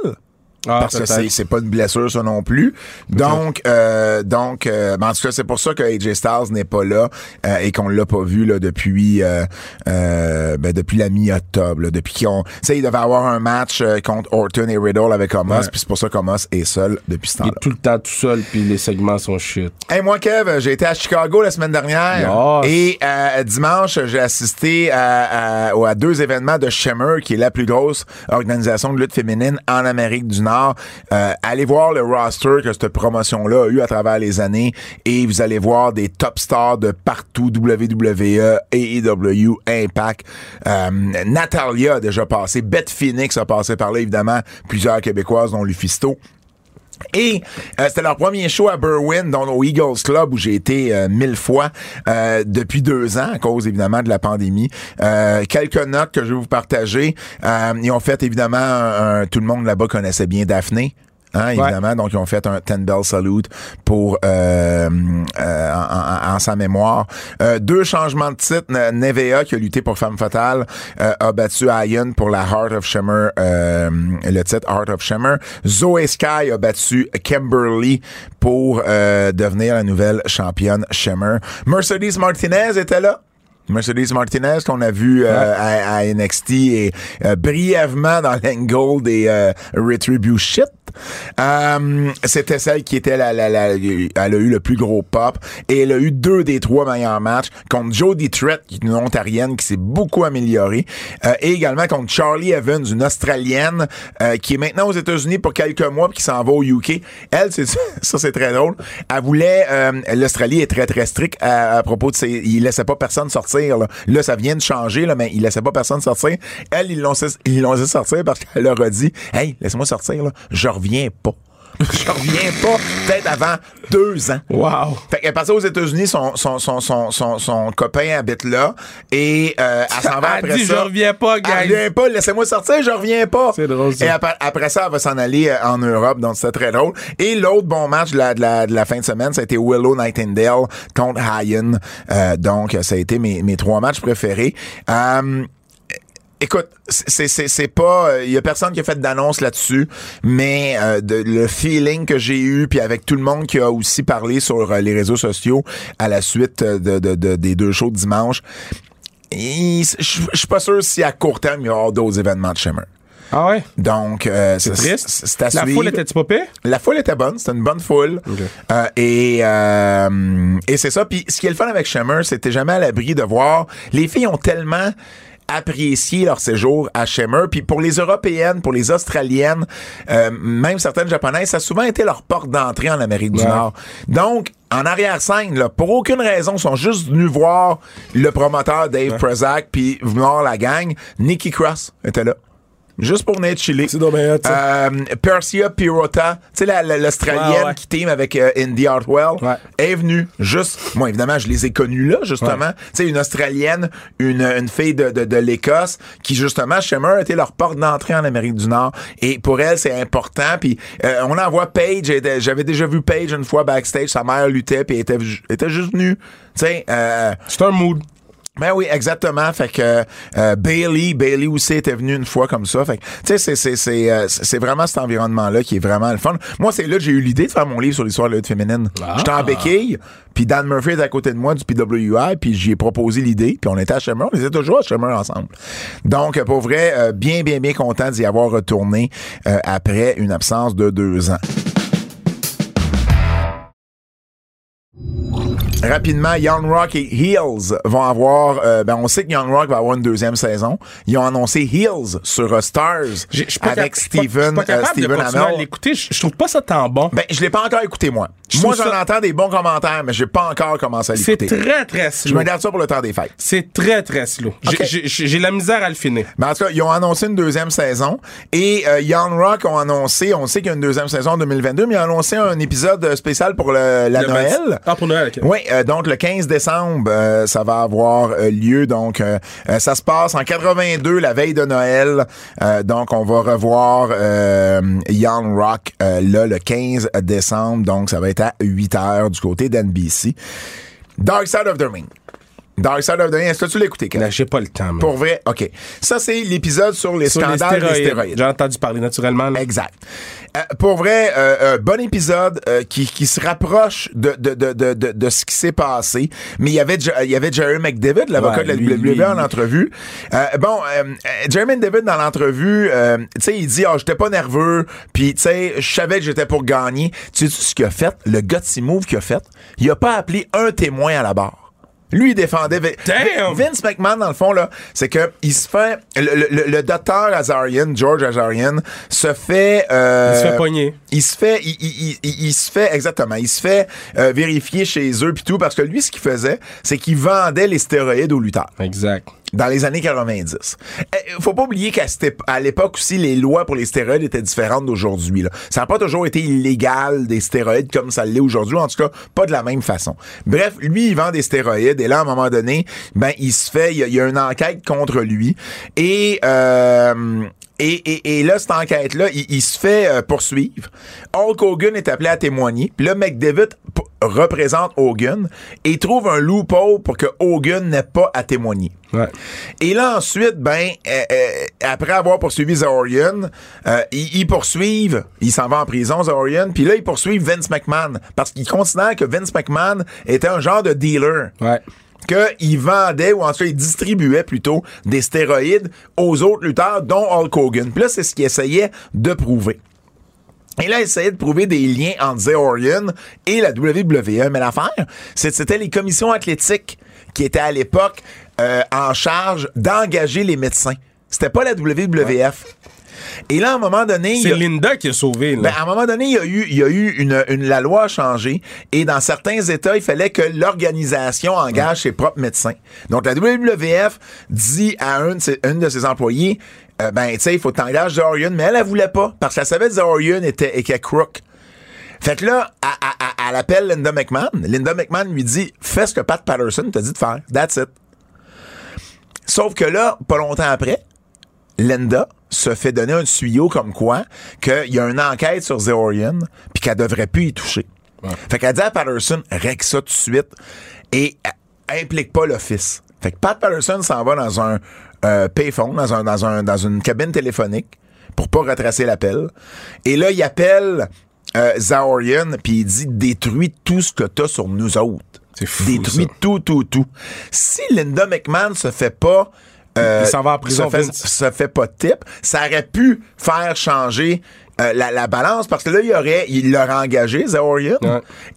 Ah, parce que c'est c'est pas une blessure ça non plus. Donc euh, donc euh, ben, en tout cas c'est pour ça que AJ Styles n'est pas là euh, et qu'on l'a pas vu là depuis euh, euh, ben, depuis la mi-octobre là, depuis qu'on tu sais il devait avoir un match euh, contre Orton et Riddle avec Omos Ouais. puis c'est pour ça qu'Omos est seul depuis ce Il temps-là. est tout le temps tout seul, puis les segments sont shit. Hey, moi, Kev, j'ai été à Chicago la semaine dernière. Yes. Et euh, dimanche, j'ai assisté à, à- à deux événements de Shimmer, qui est la plus grosse organisation de lutte féminine en Amérique du Nord. Euh, allez voir le roster que cette promotion-là a eu à travers les années. Et vous allez voir des top stars de partout, WWE, AEW, Impact. Euh, Natalia a déjà passé. Beth Phoenix a passé par là, évidemment. Plusieurs Québécoises, dont Lufisto. Et euh, c'était leur premier show à Berwyn, dans au Eagles Club, où j'ai été euh, mille fois euh, depuis deux ans, à cause évidemment de la pandémie. Euh, quelques notes que je vais vous partager. Ils ont fait évidemment, un- tout le monde là-bas connaissait bien Daphné. Hein, évidemment, donc ils ont fait un Ten Bell Salute pour euh, euh, en, en- en sa mémoire. Euh, deux changements de titre. Ne- Nevea, qui a lutté pour Femme Fatale, euh, a battu Ayan pour la Heart of Shimmer, euh, le titre Heart of Shimmer. Zoe Sky a battu Kimberly pour euh, devenir la nouvelle championne Shimmer. Mercedes Martinez était là. Mercedes Martinez qu'on a vu euh, à, à NXT et euh, brièvement dans l'angle des euh, Retribution. Euh, C'était celle qui était la, la, la, elle a eu le plus gros pop et elle a eu deux des trois meilleurs matchs contre Jodie Trett, une ontarienne qui s'est beaucoup améliorée, euh, et également contre Charlie Evans, une australienne euh, qui est maintenant aux États-Unis pour quelques mois puis qui s'en va au UK. Elle, c'est (laughs) ça, c'est très drôle. Elle voulait, euh, l'Australie est très très strict à, à propos de ses, il laissait pas personne sortir. Là, ça vient de changer, là, mais il laissait pas personne sortir. Elle, ils l'ont ils l'ont laissé sortir parce qu'elle leur a dit, hey, laisse-moi sortir là, je reviens pas. (laughs) Je reviens pas, peut-être avant deux ans. Wow. Fait qu'elle est partie aux États-Unis, son, son, son, son, son, son copain habite là, et euh, elle s'en va (laughs) Elle après dit, ça. je reviens pas, Elle guys. revient pas, laissez-moi sortir, je reviens pas. C'est drôle, ça. Et après, après ça, elle va s'en aller euh, en Europe, donc c'était très drôle. Et l'autre bon match de la, de la, de la fin de semaine, ça a été Willow Nightingale contre Hyan. Euh, donc, ça a été mes, mes trois matchs préférés. Euh, Écoute, c'est c'est c'est pas il y a personne qui a fait d'annonce là-dessus, mais euh, de, le feeling que j'ai eu puis avec tout le monde qui a aussi parlé sur euh, les réseaux sociaux à la suite euh, de, de, de- des deux shows de dimanche, je suis pas sûr si à court terme il y aura d'autres événements de Shimmer. Ah ouais? Donc euh, C'est triste. à La suivre. foule était-tu pas pire? La foule était bonne, c'était une bonne foule. Euh, et euh, et c'est ça. Puis ce qui est le fun avec Shimmer, c'était jamais à l'abri de voir. Les filles ont tellement apprécié leur séjour à Shimmer. Puis pour les Européennes, pour les Australiennes, euh, même certaines Japonaises, ça a souvent été leur porte d'entrée en Amérique du Ouais. Nord. Donc, en arrière-scène, là, pour aucune raison, ils sont juste venus voir le promoteur Dave Prezak puis voir la gang. Nikki Cross était là. Juste pour venir chiller. C'est ça. Euh, Persia Pirota, tu sais, la- la- l'Australienne Ouais, qui team avec euh, Indy Hartwell, Ouais. est venue juste. Moi, évidemment, je les ai connus là, justement. Tu sais, une Australienne, une, une fille de, de, de l'Écosse, qui, justement, Shimmer était leur porte d'entrée en Amérique du Nord. Et pour elle, c'est important. Puis, euh, on en voit Paige. J'avais déjà vu Paige une fois backstage. Sa mère luttait, puis elle était, était juste venue. Tu sais, euh, C'est un mood. Ben oui, exactement. Fait que euh, Bailey, Bailey aussi était venu une fois comme ça. Fait que tu sais, c'est c'est c'est euh, c'est vraiment cet environnement-là qui est vraiment le fun. Moi, c'est là que j'ai eu l'idée de faire mon livre sur l'histoire de la lutte féminine. Ah. J'étais en béquille, puis Dan Murphy est à côté de moi du PWI, puis j'y ai proposé l'idée, puis on était à Chemin, on était toujours à Chemin ensemble. Donc, pour vrai, euh, bien bien bien content d'y avoir retourné euh, après une absence de deux ans. Rapidement, Young Rock et Heels vont avoir. euh, ben, on sait que Young Rock va avoir une deuxième saison. Ils ont annoncé Heels sur euh, Stars je avec je je Steven, pas euh, Steven Amell. l'écouter. Je je trouve pas ça tant bon. Ben, je l'ai pas encore écouté, moi. Je moi, j'en ça- entends des bons commentaires, mais j'ai pas encore commencé à C'est l'écouter. très, très Je slow. me garde ça pour le temps des fêtes. C'est très, très slow. J'ai- Ok. J'ai j'ai la misère à le finir. Mais en tout cas, ils ont annoncé une deuxième saison. Et euh, Young Rock ont annoncé, on sait qu'il y a une deuxième saison en 2022, mais ils ont annoncé un épisode spécial pour le- la Le Noël. 20 Ah, pour Noël, ok. Oui, euh, donc le 15 décembre, euh, ça va avoir euh, lieu. Donc, ça se passe en 82, la veille de Noël. Donc, on va revoir Young Rock là le 15 décembre. Donc, ça va être à 8 heures du côté d'NBC. Dark Side of the Ring. Dark Side of the Ring, est-ce que tu l'as écouté, Ken? Là, J'ai pas le temps. Pour vrai? OK. Ça, c'est l'épisode sur les Sur scandales des stéroïdes. stéroïdes. J'ai entendu parler naturellement. là. Exact. Euh, pour vrai, euh, euh, bon épisode euh, qui, qui se rapproche de, de, de, de, de, de ce qui s'est passé. Mais il y avait, il y avait Jerry McDavid, l'avocat Ouais, de la WWE en entrevue. Euh, bon, Jerry McDavid dans l'entrevue, euh, tu sais, il dit, ah, j'étais pas nerveux, puis tu sais, je savais que j'étais pour gagner. Tu sais ce qu'il a fait? Le de move qu'il a fait, il a pas appelé un témoin à la barre. Lui, il défendait. Damn! Vince McMahon, dans le fond, là, c'est que il se fait. Le, le- le docteur Azarian, George Azarian, se fait. euh, Il se fait pogner. Il se fait. Il, il- il- il- il se fait. Exactement. Il se fait euh, vérifier chez eux, puis tout, parce que lui, ce qu'il faisait, c'est qu'il vendait les stéroïdes aux lutteurs Exact. dans les années 90. Eh, faut pas oublier qu'à à l'époque aussi, les lois pour les stéroïdes étaient différentes d'aujourd'hui. là. Ça n'a pas toujours été illégal des stéroïdes comme ça l'est aujourd'hui, en tout cas pas de la même façon. Bref, lui, il vend des stéroïdes et là, à un moment donné, ben il se fait, il y a, y a une enquête contre lui. Et euh, et, et, et là, cette enquête-là, il, il se fait euh, poursuivre. Hulk Hogan est appelé à témoigner. Puis là, McDavid p- représente Hogan et trouve un loophole pour que Hogan n'ait pas à témoigner. Ouais. Et là, ensuite, ben, euh, euh, après avoir poursuivi euh, ils, ils poursuivent, il s'en va en prison, Zorian, puis là, ils poursuivent Vince McMahon, parce qu'ils considèrent que Vince McMahon était un genre de dealer. Ouais. Qu'il vendait, ou en tout cas, plutôt des stéroïdes aux autres lutteurs, dont Hulk Hogan. Puis là, c'est ce qu'il essayait de prouver. Et là, il essayait de prouver des liens entre Zorian et la WWE. Mais l'affaire, c'était les commissions athlétiques qui étaient à l'époque euh, en charge d'engager les médecins. C'était pas la WWF. Et là, à un moment donné, C'est a- Linda qui a sauvé. Là. ben, à un moment donné, il y a eu, il y a eu une, une- la loi a changé et dans certains États, il fallait que l'organisation engage ses propres médecins. Donc, la WWF dit à une de ses employés, euh, ben, tu sais, il faut que t'engages Zorian, mais elle, elle voulait pas parce qu'elle savait que Zorian était, était crook. Fait que là, elle- elle appelle Linda McMahon. Linda McMahon lui dit, fais ce que Pat Patterson t'a dit de faire. That's it. Sauf que là, pas longtemps après, Linda se fait donner un tuyau comme quoi qu'il y a une enquête sur Zorian puis qu'elle devrait plus y toucher. Fait qu'elle dit à Patterson, règle ça tout de suite et implique pas l'office. Fait que Pat Patterson s'en va dans un euh, payphone, dans, un, dans, un, dans une cabine téléphonique pour pas retracer l'appel. Et là, il appelle euh, Zorian puis il dit détruis tout ce que t'as sur nous autres. C'est fou, Détruis ça. tout, tout, tout. Si Linda McMahon se fait pas euh, Il s'en va en prison, se fait, se fait pas de type, ça aurait pu faire changer euh, la, la balance parce que là, il aurait, il l'aurait engagé. Ouais.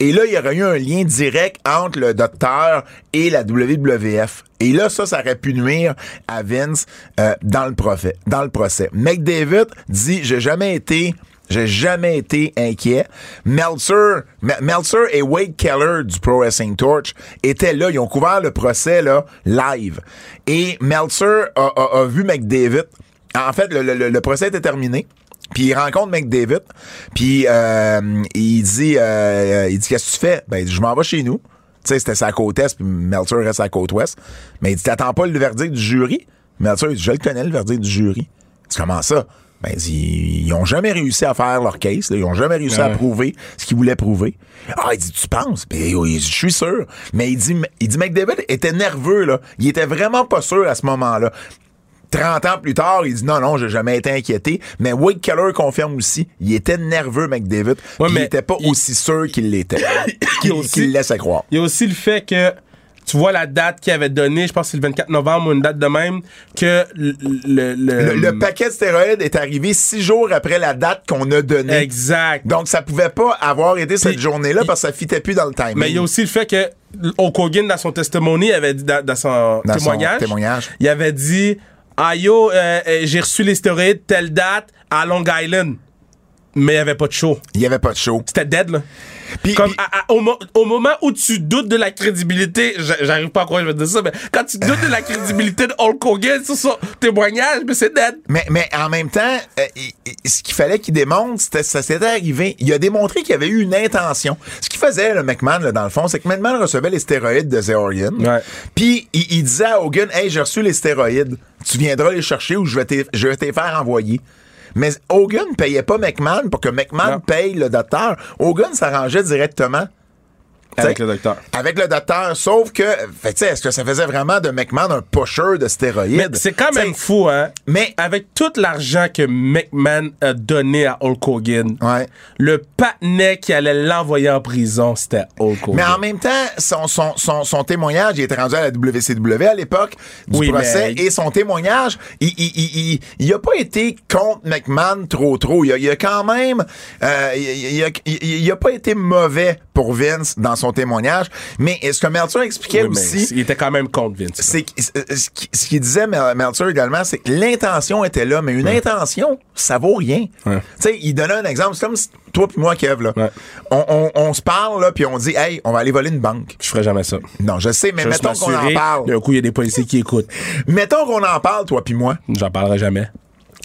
Et là, il y aurait eu un lien direct entre le docteur et la WWF. Et là, ça, ça aurait pu nuire à Vince euh, dans le procès. Dans le procès. McDavid dit, j'ai jamais été j'ai jamais été inquiet. Meltzer, Me- Meltzer et Wade Keller du Pro Wrestling Torch étaient là. Ils ont couvert le procès là, live. Et Meltzer a, a- a vu McDavid. En fait, le, le- le procès était terminé. Puis il rencontre McDavid. Puis euh, il dit, euh, il dit qu'est-ce que tu fais? Ben, il dit, je m'en vais chez nous. Tu sais, c'était sa côte est, puis Meltzer reste à côte ouest. Mais il dit, t'attends pas le verdict du jury? Meltzer, il dit, je le connais le verdict du jury. Dit, comment ça? Ben, ils ont jamais réussi à faire leur case. là. Ils ont jamais réussi à prouver ce qu'ils voulaient prouver. Ah, il dit, tu penses? Ben, oui, je suis sûr. Mais il dit, il dit, McDavid était nerveux, là. Il était vraiment pas sûr à ce moment-là. 30 ans plus tard, il dit non, non, j'ai jamais été inquiété. Mais Wade Keller confirme aussi, il était nerveux, McDavid. Ouais, puis il mais était pas il- aussi sûr qu'il l'était. (coughs) qu'il le laissait croire. Il y a aussi le fait que tu vois la date qu'il avait donnée, je pense que c'est le 24 novembre ou une date de même, que le. Le, le- Le, le paquet de stéroïdes est arrivé six jours après la date qu'on a donnée. Exact. Donc, ça pouvait pas avoir été cette journée-là parce que ça fitait plus dans le timing. Mais il y a aussi le fait que Hulk Hogan, dans son testimony, avait dit, dans, dans son Dans son témoignage, il avait dit Ah yo, euh, euh, j'ai reçu les stéroïdes telle date à Long Island. Mais il n'y avait pas de show. Il y avait pas de show. C'était dead, là. Puis- Comme puis- à- à- au, mo- au moment où tu doutes de la crédibilité, j'a- j'arrive pas à croire que je vais dire ça, mais quand tu doutes de la crédibilité de Hulk Hogan sur son témoignage, mais c'est dead. Mais, mais en même temps, euh, ce qu'il fallait qu'il démontre, c'était ça s'était arrivé. Il a démontré qu'il y avait eu une intention. Ce qu'il faisait, le McMahon, là, dans le fond, c'est que McMahon recevait les stéroïdes de. Ouais. Puis il, il disait à Hogan, hey, j'ai reçu les stéroïdes. Tu viendras les chercher ou je vais t'y- je vais te les faire envoyer. Mais Hogan payait pas McMahon pour que McMahon Non. paye le docteur. Hogan s'arrangeait directement. Avec le docteur. Avec le docteur. Sauf que, fait, tu sais, est-ce que ça faisait vraiment de McMahon un pusher de stéroïdes? C'est quand même T'sais, fou, hein? Mais- avec tout l'argent que McMahon a donné à Hulk Hogan, Ouais. le patinet qui allait l'envoyer en prison, c'était Hulk Hogan. Mais en même temps, son, son, son, son témoignage, il était rendu à la WCW à l'époque du Oui, procès, mais- et son témoignage, il, il, il, il, il a pas été contre McMahon trop trop. Il a, il a quand même, euh, il, il a, il, il a pas été mauvais pour Vince dans son témoignage, mais ce que Meltzer expliquait Oui, aussi, il était quand même contre Vince. c'est que- euh, ce qui- ce qu'il disait Mel- Meltzer également, c'est que l'intention était là, mais une intention, ça vaut rien. Ouais. Tu sais, il donnait un exemple, c'est comme si toi puis moi, Kev, là, Ouais. on, on, on se parle là, puis on dit, hey, on va aller voler une banque. Je ferais jamais ça. Non, je sais, mais Je mettons qu'on en parle. D'un coup, il y a des policiers qui écoutent. Mettons qu'on en parle, toi puis moi. J'en parlerai jamais.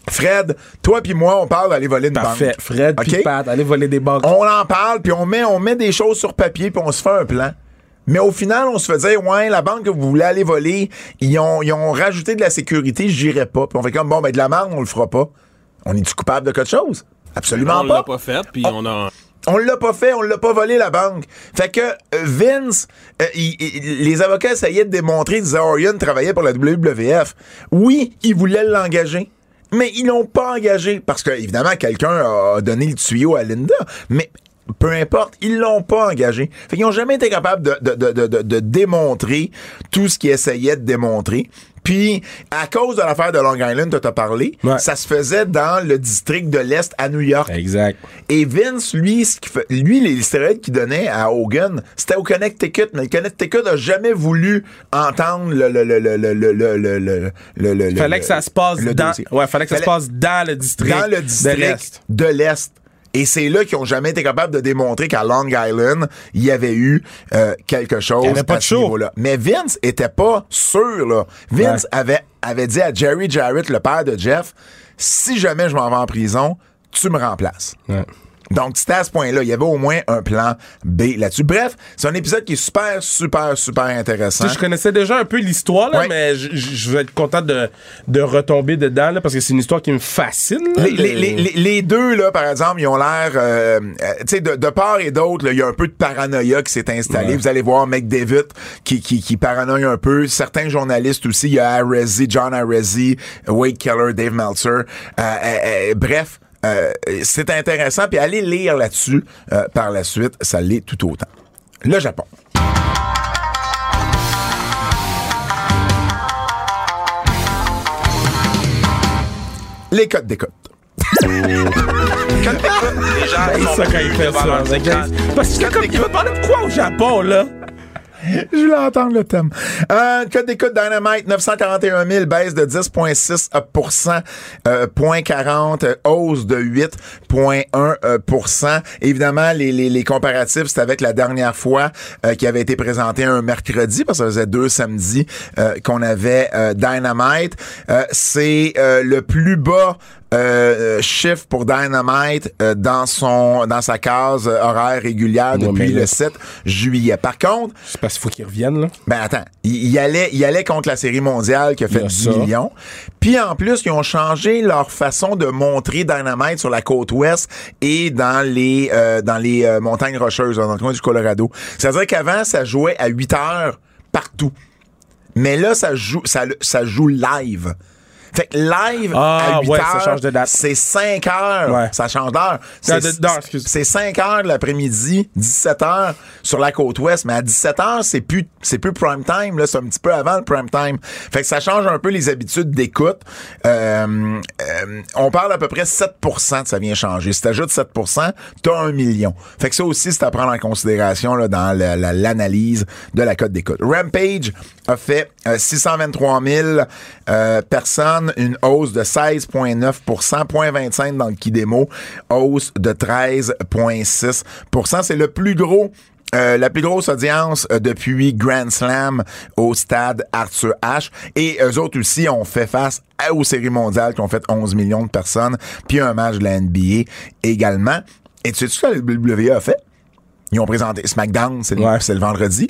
Fred, toi puis moi, on parle d'aller voler une Parfait. banque. Fred, OK? puis Pat, allez voler des banques. On en parle, puis on met, on met des choses sur papier, puis on se fait un plan. Mais au final, on se fait dire, ouais, la banque que vous voulez aller voler, ils ont, ils ont rajouté de la sécurité, j'irai pas. Puis on fait comme, bon, ben de la merde, on le fera pas. On est-tu coupable de quelque chose? Absolument on l'a pas fait, puis on a. On l'a pas fait, on l'a pas volé la banque. Fait que euh, Vince, euh, il- il- les avocats essayaient de démontrer que Zorian travaillait pour la WWF. Oui, ils voulaient l'engager. Mais ils l'ont pas engagé parce que évidemment quelqu'un a donné le tuyau à Linda. Mais peu importe, ils l'ont pas engagé. Fait qu'ils ont jamais été capables de, de, de- de démontrer tout ce qu'ils essayaient de démontrer. Puis, à cause de l'affaire de Long Island tu as parlé, ouais. ça se faisait dans le district de l'Est à New York. Exact. Et Vince, lui, ce fait, lui les stéroïdes qu'il donnait à Hogan, c'était au Connecticut, mais le Connecticut n'a jamais voulu entendre le... le, le, le fallait que ça se passe dans... Ouais, fallait que ça se passe dans le district. Dans le district de l'Est. Et c'est là qu'ils ont jamais été capables de démontrer qu'à Long Island, il y avait eu euh, quelque chose avait pas à de ce show. niveau-là. Mais Vince était pas sûr, là. Vince Ouais. avait, avait dit à Jerry Jarrett, le père de Jeff, si jamais je m'en vais en prison, tu me remplaces. Ouais. Donc, c'était à ce point-là. Il y avait au moins un plan B là-dessus. Bref, c'est un épisode qui est super, super, super intéressant. Je connaissais déjà un peu l'histoire, mais je, vais être content de, de retomber dedans, là, parce que c'est une histoire qui me fascine. là, Les, le- les- les- les- les deux, là, par exemple, ils ont l'air, euh, tu sais, de, de part et d'autre, il y a un peu de paranoïa qui s'est installé. Ouais. Vous allez voir McDavid qui, qui, qui paranoïe un peu. Certains journalistes aussi, il y a Arezzi, John Arezzi, Wade Keller, Dave Meltzer. Euh, euh, euh, bref, euh, c'est intéressant. Puis allez lire là-dessus euh, par la suite, ça l'est tout autant. Le Japon. Les codes. C'est (laughs) ça quand il fait ça. c'est que- Parce que comme il me parlait de quoi au Japon, là? (laughs) Je voulais entendre le thème. Euh, code d'écoute Dynamite, 941 000, baisse de 10,6 euh, point 40, euh, hausse de 8,1% euh, Évidemment, les, les, les comparatifs, c'est avec la dernière fois euh, qui avait été présenté un mercredi, parce que ça faisait deux samedis euh, qu'on avait euh, Dynamite. Euh, c'est euh, le plus bas euh, euh, chiffre pour Dynamite euh, dans son dans sa case horaire régulière Ouais, depuis le 7 juillet. Par contre, C'est parce qu'il faut qu'ils reviennent, là. ben attends, il, il allait, il allait contre la série mondiale qui a fait a 10 ça. millions. Puis en plus, ils ont changé leur façon de montrer Dynamite sur la côte ouest et dans les euh, dans les montagnes rocheuses, dans le coin du Colorado. C'est-à-dire qu'avant, ça jouait à 8 heures partout. Mais là, ça joue, ça, ça joue live. Fait que live Ah, à 8 ouais, heures, c'est 5 heures. Ouais. Ça change d'heure. C'est de- non, excuse. c'est 5 heures de l'après-midi, 17 heures sur la côte ouest, mais à 17 heures, c'est plus c'est plus prime time là, c'est un petit peu avant le prime time. Fait que ça change un peu les habitudes d'écoute. Euh, euh, on parle à peu près 7% ça vient changer. Si t'ajoutes 7% t'as un million. Fait que ça aussi, c'est à prendre en considération là, dans la- la- l'analyse de la cote d'écoute. Rampage a fait euh, 623 000 euh, personnes, une hausse de 16,9 0,25 dans le Kidemo, hausse de 13,6% C'est le plus gros euh, la plus grosse audience euh, depuis Grand Slam au stade Arthur H. Et eux autres aussi ont fait face à- aux séries mondiales qui ont fait 11 millions de personnes, puis un match de la NBA également. Et tu sais ce que la WWE a fait? Ils ont présenté SmackDown, c'est le, Ouais. c'est le vendredi.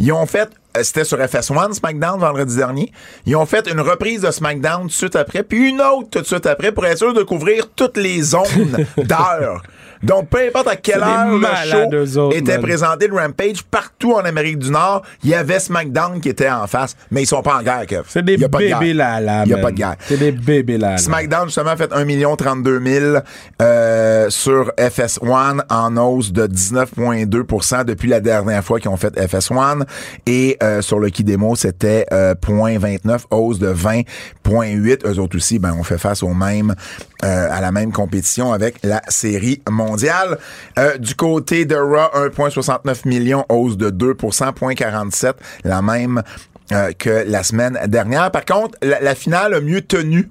Ils ont fait, euh, c'était sur FS1 SmackDown vendredi dernier. Ils ont fait une reprise de SmackDown tout de suite après, puis une autre tout de suite après pour être sûr de couvrir toutes les zones (laughs) d'heure. Donc, peu importe à quelle heure le malades, show eux autres, était man. présenté, le Rampage, partout en Amérique du Nord, il y avait SmackDown qui était en face. Mais ils sont pas en guerre, Kev. C'est des bébés là, là. Il y a pas de guerre. C'est des bébés là. là. SmackDown, justement, a fait 1 32 000 euh, sur FS1 en hausse de 19,2% depuis la dernière fois qu'ils ont fait FS1. Et euh, sur le Kidemo, c'était euh, 0.29, hausse de 20,8. Eux autres aussi, ben, on fait face au même, euh, à la même compétition avec la série mondiale. Euh, du côté de Raw, 1,69 million, hausse de 2% 0,47, la même euh, que la semaine dernière. Par contre, la, la finale a mieux tenu.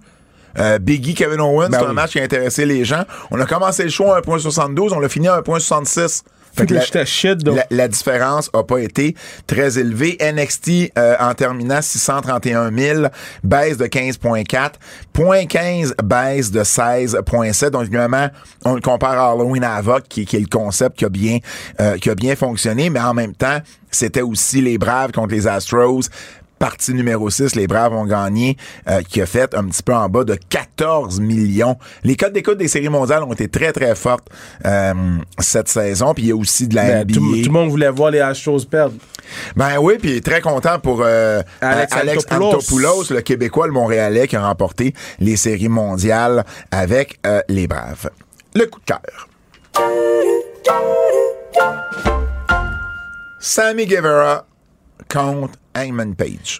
Euh, Biggie, Kevin Owens, Ben c'est un oui. match qui a intéressé les gens. On a commencé le show à 1.72, on l'a fini à 1.66. Fait que la, shit, donc. la- la différence a pas été très élevée. NXT, euh, en terminant, 631 000, baisse de 15,4. Point 15, baisse de 16,7. Donc, évidemment, on le compare à Halloween Havoc, qui, qui est le concept qui a bien, euh, qui a bien fonctionné, mais en même temps, c'était aussi les Braves contre les Astros. Partie numéro 6, les Braves ont gagné, euh, qui a fait un petit peu en bas de 14 millions. Les codes d'écoute des séries mondiales ont été très, très fortes euh, cette saison. Puis il y a aussi de la Ben, NBA. tout, tout le monde voulait voir les Astros perdre. Ben oui, puis très content pour euh, Alex Alex Antopoulos. Antopoulos, le Québécois, le Montréalais, qui a remporté les séries mondiales avec les Braves. Le coup de cœur. Sammy Guevara contre Hangman Page.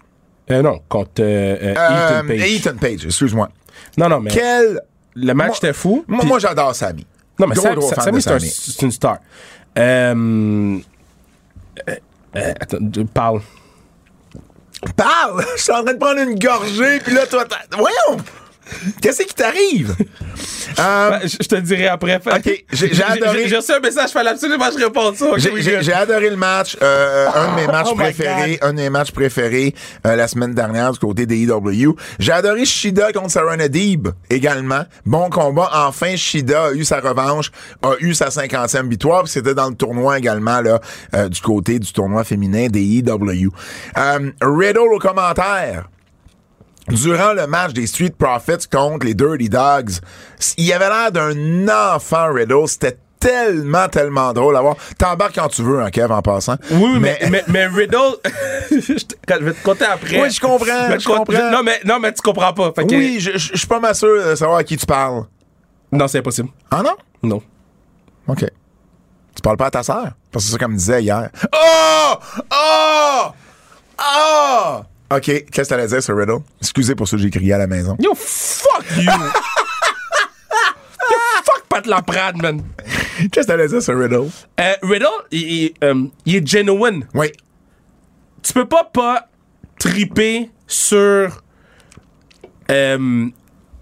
Euh, non, contre euh, euh, Euh, Ethan Page. Ethan Page, excuse-moi. Non, non, mais Quel. le match était fou. Moi, j'adore Sammy. non, mais Gros, Sam- gros Sam- fan Sammy, de c'est un- une star. Euh, attends, parle. Parle! (laughs) Je suis en train de prendre une gorgée, puis là, toi, voyons! Qu'est-ce qui t'arrive? Euh, Ben, je te dirai après. Ok, j'ai- (laughs) j'ai adoré- J'ai reçu un message, fallait absolument que je réponde ça. J'ai- adoré le match. Euh, un de mes matchs Oh my préférés. Un de mes matchs préférés euh, la semaine dernière du côté des EW. J'ai adoré Shida contre Sarah Nadib également. Bon combat. Enfin, Shida a eu sa revanche, a eu sa 50e victoire. puis C'était dans le tournoi également là, euh, du côté du tournoi féminin des EW. Euh, Riddle au commentaire. Durant le match des Street Profits contre les Dirty Dogs, il y avait l'air d'un enfant Riddle. C'était tellement, tellement drôle à voir. T'embarques quand tu veux, hein, Kev, en passant. Oui, mais, mais, mais Riddle, (laughs) je vais te compter après. Oui, je comprends, Je comprends. Non, mais, non, mais tu comprends pas. Fait que- Oui, je, je- je suis pas mal sûr de savoir à qui tu parles. Non, c'est impossible. Ah non? Non. OK. Tu parles pas à ta sœur? Parce que c'est ça qu'elle me disait hier. Oh! Oh! Oh! OK, qu'est-ce que t'allais dire sur Riddle? Excusez pour ça que j'ai crié à la maison. Yo, fuck you! (laughs) Yo, fuck Pat Laprade, man. Qu'est-ce que t'allais dire sur Riddle? Euh, Riddle, il, il, euh, il est genuine. Oui. Tu peux pas pas triper sur euh,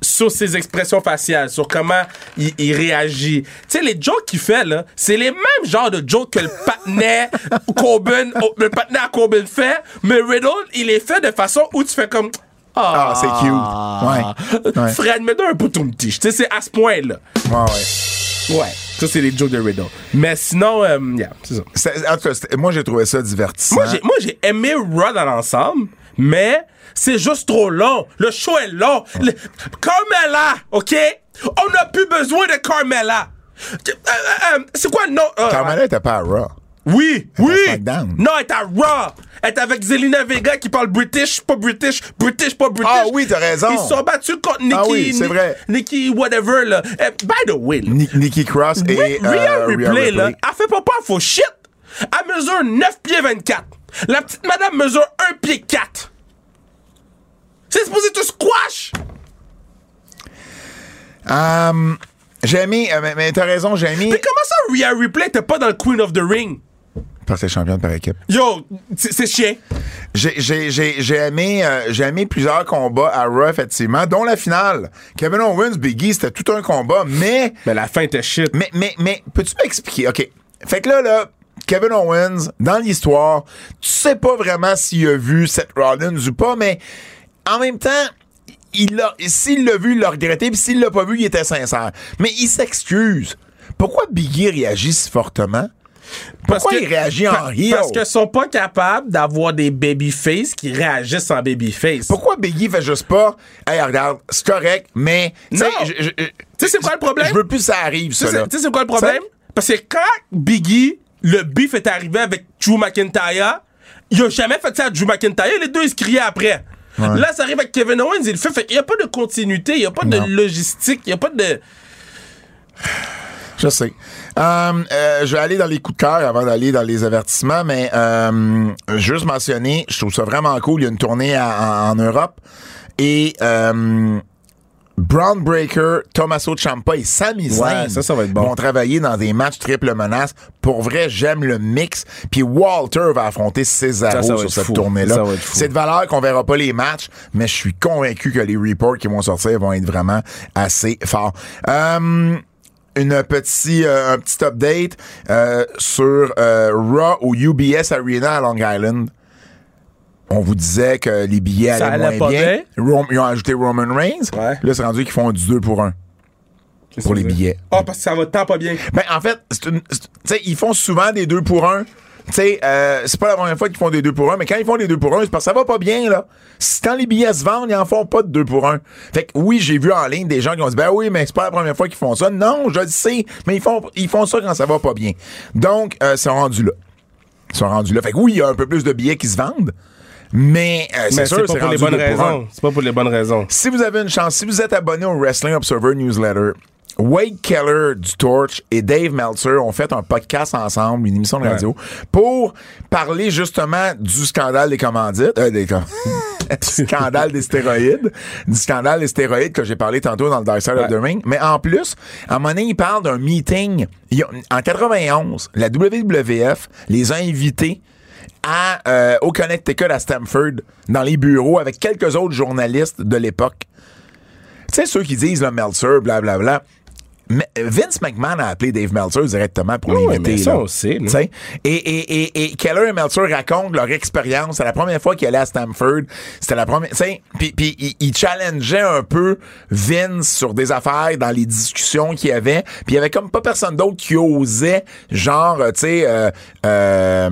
sur ses expressions faciales, sur comment il, il réagit. Tu sais, les jokes qu'il fait, là, c'est les mêmes genres de jokes que le patinet (laughs) Corbin, oh, le patinet à Corbin fait, mais Riddle, il les fait de façon où tu fais comme... Ah, c'est cute. Ouais. Ouais. Fred, mets un bouton Tu sais, c'est à ce point-là. Ouais, ouais. Ouais. Ça, c'est les jokes de Riddle. Mais sinon, euh, yeah, c'est ça. En tout cas, moi, j'ai trouvé ça divertissant. Moi, j'ai, j'ai aimé Raw dans l'ensemble, mais c'est juste trop long. Le show est long. Le- Carmella, OK? On n'a plus besoin de Carmella. Euh, euh, euh, c'est quoi? Euh, Carmela était pas à Raw. Oui, Elle oui. SmackDown. Non, elle est à Raw. Elle est avec Zelina Vega qui parle British, pas British, British, pas British. Ah oui, t'as raison. Ils se sont battus contre Nikki. Ah oui, c'est vrai. Nikki, whatever, là. By the way, là, Nikki Cross et Rhea Rhea Ripley, là, Ripley. elle fait pas peur, faut shit. Elle mesure 9 pieds 24. La petite madame mesure 1 pied 4. C'est supposé te squash. J'ai aimé, euh, mais, mais t'as raison, j'ai aimé. Mais comment ça, Rhea Ripley était pas dans le Queen of the Ring? Parce que c'est championne par équipe. Yo, c'est chien. J'ai- aimé, euh, aimé plusieurs combats à Raw, effectivement, dont la finale. Kevin Owens, Biggie, c'était tout un combat, mais, Mais la fin était shit. mais, mais, mais, peux-tu m'expliquer? OK. Fait que là, là, Kevin Owens, dans l'histoire, tu sais pas vraiment s'il a vu Seth Rollins ou pas, mais en même temps, il s'il l'a vu, il l'a regretté, puis s'il l'a pas vu, il était sincère. Mais il s'excuse. Pourquoi Biggie réagit si fortement? Pourquoi il réagit en heel? Parce qu'ils sont pas capables d'avoir des babyface qui réagissent en babyface. Pourquoi Biggie fait juste pas, hey, regarde, c'est correct, mais. tu sais, Non. Tu sais, c'est quoi le problème? Je veux plus que ça arrive, ça. tu sais, c'est quoi le problème? Parce que quand Biggie, le beef est arrivé avec Drew McIntyre, il a jamais fait ça à Drew McIntyre. Les deux, ils se criaient après. Là, ça arrive avec Kevin Owens, il le fait. fait il n'y a pas de continuité, il n'y a pas Non. de logistique, il n'y a pas de. Je sais. Euh, euh, je vais aller dans les coups de cœur avant d'aller dans les avertissements, mais euh, juste mentionner, je trouve ça vraiment cool. Il y a une tournée à- en, en Europe et Brown Breaker, Tommaso Ciampa et Sami Zayn Ouais, ça, ça va être bon. vont travailler dans des matchs triple menace. Pour vrai, j'aime le mix. Puis Walter va affronter Cesaro Ça, sur cette tournée-là. C'est de valeur qu'on verra pas les matchs, mais je suis convaincu que les reports qui vont sortir vont être vraiment assez forts. Euh, une petit, euh, un petit update euh, sur euh, Raw au UBS Arena à Long Island. On vous disait que les billets Ça allaient allait moins bien. Ils ont ajouté Roman Reigns. Ouais. Là, c'est rendu qu'ils font du 2 pour 1 pour les billets. Ah, parce que ça va tant pas bien. Ben, en fait, une- ils font souvent des 2 pour 1. Tu sais, euh, c'est pas la première fois qu'ils font des 2 pour 1, mais quand ils font des 2 pour 1, c'est parce que ça va pas bien, là. Si quand les billets se vendent, ils en font pas de 2 pour 1. Fait que oui, j'ai vu en ligne des gens qui ont dit, ben oui, mais c'est pas la première fois qu'ils font ça. Non, je le sais, mais ils font, ils font ça quand ça va pas bien. Donc, euh, ils sont rendus là. Ils sont rendus là. Fait que oui, il y a un peu plus de billets qui se vendent, mais euh, c'est sûr, c'est pas pour les bonnes 2 pour 1. raisons. C'est pas pour les bonnes raisons. Si vous avez une chance, si vous êtes abonné au Wrestling Observer Newsletter, Wade Keller du Torch et Dave Meltzer ont fait un podcast ensemble, une émission de radio, pour parler justement du scandale des commandites, euh, des com- (laughs) du scandale des stéroïdes, du scandale des stéroïdes que j'ai parlé tantôt dans le Dark Side of the Ring. Mais en plus, à un moment donné, ils parlent d'un meeting. Ils ont- en 91, la WWF les a invités à, euh, au Connecticut à Stamford, dans les bureaux, avec quelques autres journalistes de l'époque. Tu sais, ceux qui disent le Meltzer, blablabla. Mais Vince McMahon a appelé Dave Meltzer directement pour Oui, l'inviter. ça, on sait, Et, et, et, et Keller et Meltzer racontent leur expérience. C'est la première fois qu'ils allaient à Stamford. C'était la première. tu sais, Puis, puis ils, ils challengeaient un peu Vince sur des affaires dans les discussions qu'il y avait. Puis il y avait comme pas personne d'autre qui osait, genre, euh, tu sais, euh, euh,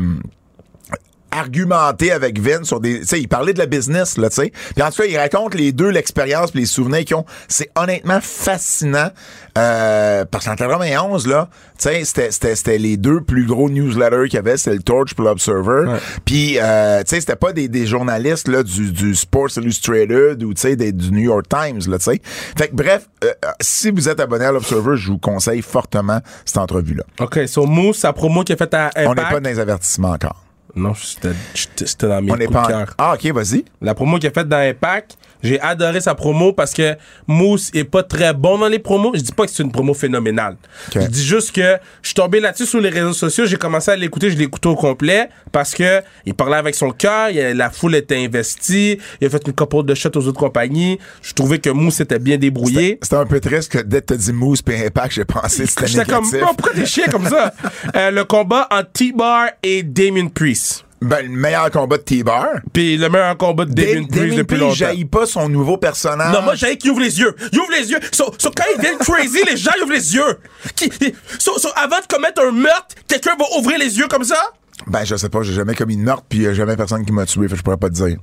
argumenter avec Vince sur des tu sais il parlait de la business là tu sais. Puis en tout cas il raconte les deux l'expérience puis les souvenirs qu'ils ont. C'est honnêtement fascinant euh, parce qu'en 91 là tu sais c'était c'était c'était les deux plus gros newsletters qu'il y avait c'était le Torch puis l'Observer. Puis euh, tu sais c'était pas des, des journalistes là du, du Sports Illustrated ou tu sais des- du New York Times là tu sais. Fait que bref euh, euh, si vous êtes abonné à l'Observer je vous conseille fortement cette entrevue là OK, so Moose, sa promo qu'il a faite à Impact. on n'est pas dans les avertissements encore Non, c'était dans mes on coups pas cœur. ah ok vas-y La promo qu'il a faite dans Impact, j'ai adoré sa promo parce que Moose est pas très bon dans les promos. Je dis pas que c'est une promo phénoménale. Je dis juste que je suis tombé là-dessus sur les réseaux sociaux, j'ai commencé à l'écouter, je l'ai écouté au complet parce que il parlait avec son cœur, la foule était investie, il a fait une couple de shots aux autres compagnies. Je trouvais que Moose était bien débrouillé. C'était un peu triste que dès que t'as dit Moose puis Impact, j'ai pensé que c'était J'étais comme, négatif. Bro, pourquoi t'es chier comme ça? (laughs) Euh, le combat entre T-Bar et Damien Priest. Ben, le meilleur combat de T-Bar. Puis le meilleur combat de Damien Priest depuis longtemps. jaillit pas son nouveau personnage. Non, moi, j'ai qu'il ouvre les yeux. Il ouvre les yeux. So, so, quand ils viennent (laughs) crazy, les gens ils ouvrent les yeux. Qui, so, so, avant de commettre un meurtre, quelqu'un va ouvrir les yeux comme ça? Ben, je sais pas, j'ai jamais commis de meurtre puis a jamais personne qui m'a tué, fait je pourrais pas te dire.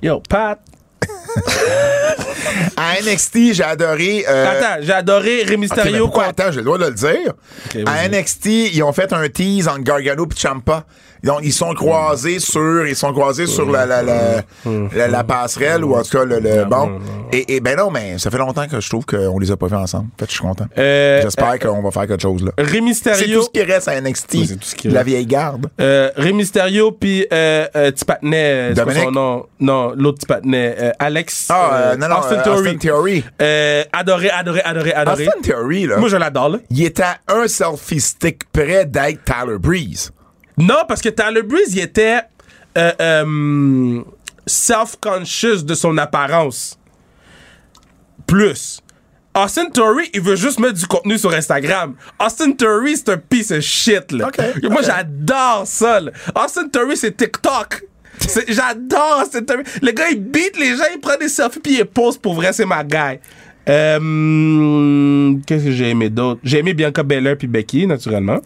Yo, Pat. (laughs) À NXT, j'ai adoré. euh, Attends, j'ai adoré Rey Mysterio. pourquoi? Attends, j'ai le droit de le dire. À. NXT, ils ont fait un tease entre Gargano et Champa. Donc, ils sont croisés sur, ils sont croisés sur la, la, la, la, la passerelle, ou en tout cas, le, le bon. Et, et ben non, mais ça fait longtemps que je trouve qu'on les a pas vus ensemble. En fait, je suis content. Euh, J'espère qu'on va faire quelque chose, là. Rey C'est tout ce qui reste à NXT. Oui, tout ce qui la vieille garde. Euh, Mysterio puis euh, euh, petit patinet, euh, son nom? Non, l'autre petit patinet, euh, Alex. Ah, euh, euh, non, non, Austin euh, Theory. Austin Theory. Euh, adoré, adoré, adoré, adoré. Austin Theory, là, Moi, je l'adore, là. il était à un selfie stick près d'être Tyler Breeze. Non, parce que Tyler Breeze, il était euh, euh, self-conscious de son apparence. Plus. Austin Theory, il veut juste mettre du contenu sur Instagram. Austin Theory, c'est un piece of shit, là. Ok, Moi, j'adore ça, là. Austin Theory, c'est TikTok. C'est- J'adore Austin Theory. Le gars, il beat les gens, il prend des selfies, puis il pose pour vrai, c'est ma guy. Euh, Qu'est-ce que j'ai aimé d'autre? J'ai aimé Bianca Belair puis Becky, naturellement.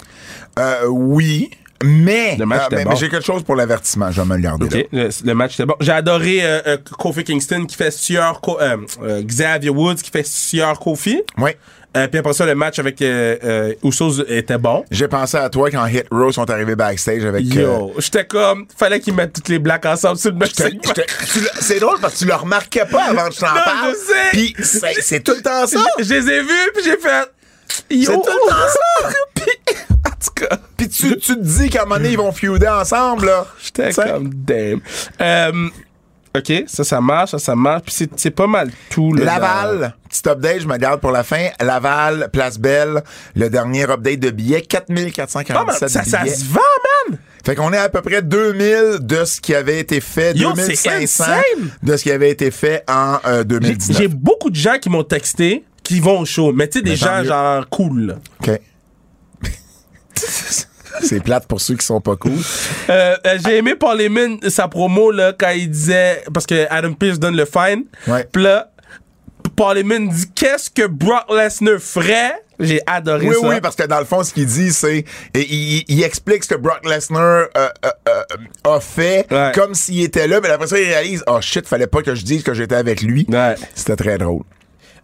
Euh, oui, mais, euh, était mais, bon. mais j'ai quelque chose pour l'avertissement. Je vais me le garder le, le match était bon. J'ai adoré euh, euh, Kofi Kingston qui fait Sieur euh, Xavier Woods qui fait Sieur Kofi. Oui. Puis après ça, le match avec Usos était bon. J'ai pensé à toi quand Hit Row sont arrivés backstage avec. Yo, j'étais comme, fallait qu'ils mettent toutes les blacks ensemble sur le match. c'est drôle parce que tu le remarquais pas avant que je t'en Non, parle. je sais. Puis c'est c'est tout le temps ça. Je les ai vus, puis j'ai fait. Yo. C'est tout le temps ça. Tout cas, Puis tu, tu te dis qu'à un moment donné, ils vont feuder ensemble, là. (laughs) j'étais comme, damn. Euh, ok, ça, ça marche, ça, ça marche. Puis c'est- c'est pas mal tout. là, Laval, petit update, je me garde pour la fin. Laval, Place Belle, le dernier update de billets, Ah, mais 4447 ça, ça billets. se vend, man! Fait qu'on est à peu près 2000 de ce qui avait été fait, Yo, 2500 c'est insane! de ce qui avait été fait en euh, J'ai 2019. j'ai beaucoup de gens qui m'ont texté qui vont au show, mais tu sais, des gens mieux. genre cool. là. OK. (laughs) C'est plate pour ceux qui sont pas cool. Euh, euh, j'ai aimé Paul Heyman, sa promo, là, quand il disait, parce que Adam Pearce donne le fine. Ouais. Puis là, Paul Heyman dit qu'est-ce que Brock Lesnar ferait? J'ai adoré Oui, ça. oui, parce que dans le fond, ce qu'il dit, c'est. et Il, il explique ce que Brock Lesnar euh, euh, euh, a fait Ouais. comme s'il était là, mais après ça, il réalise Oh shit, fallait pas que je dise que j'étais avec lui. Ouais. C'était très drôle.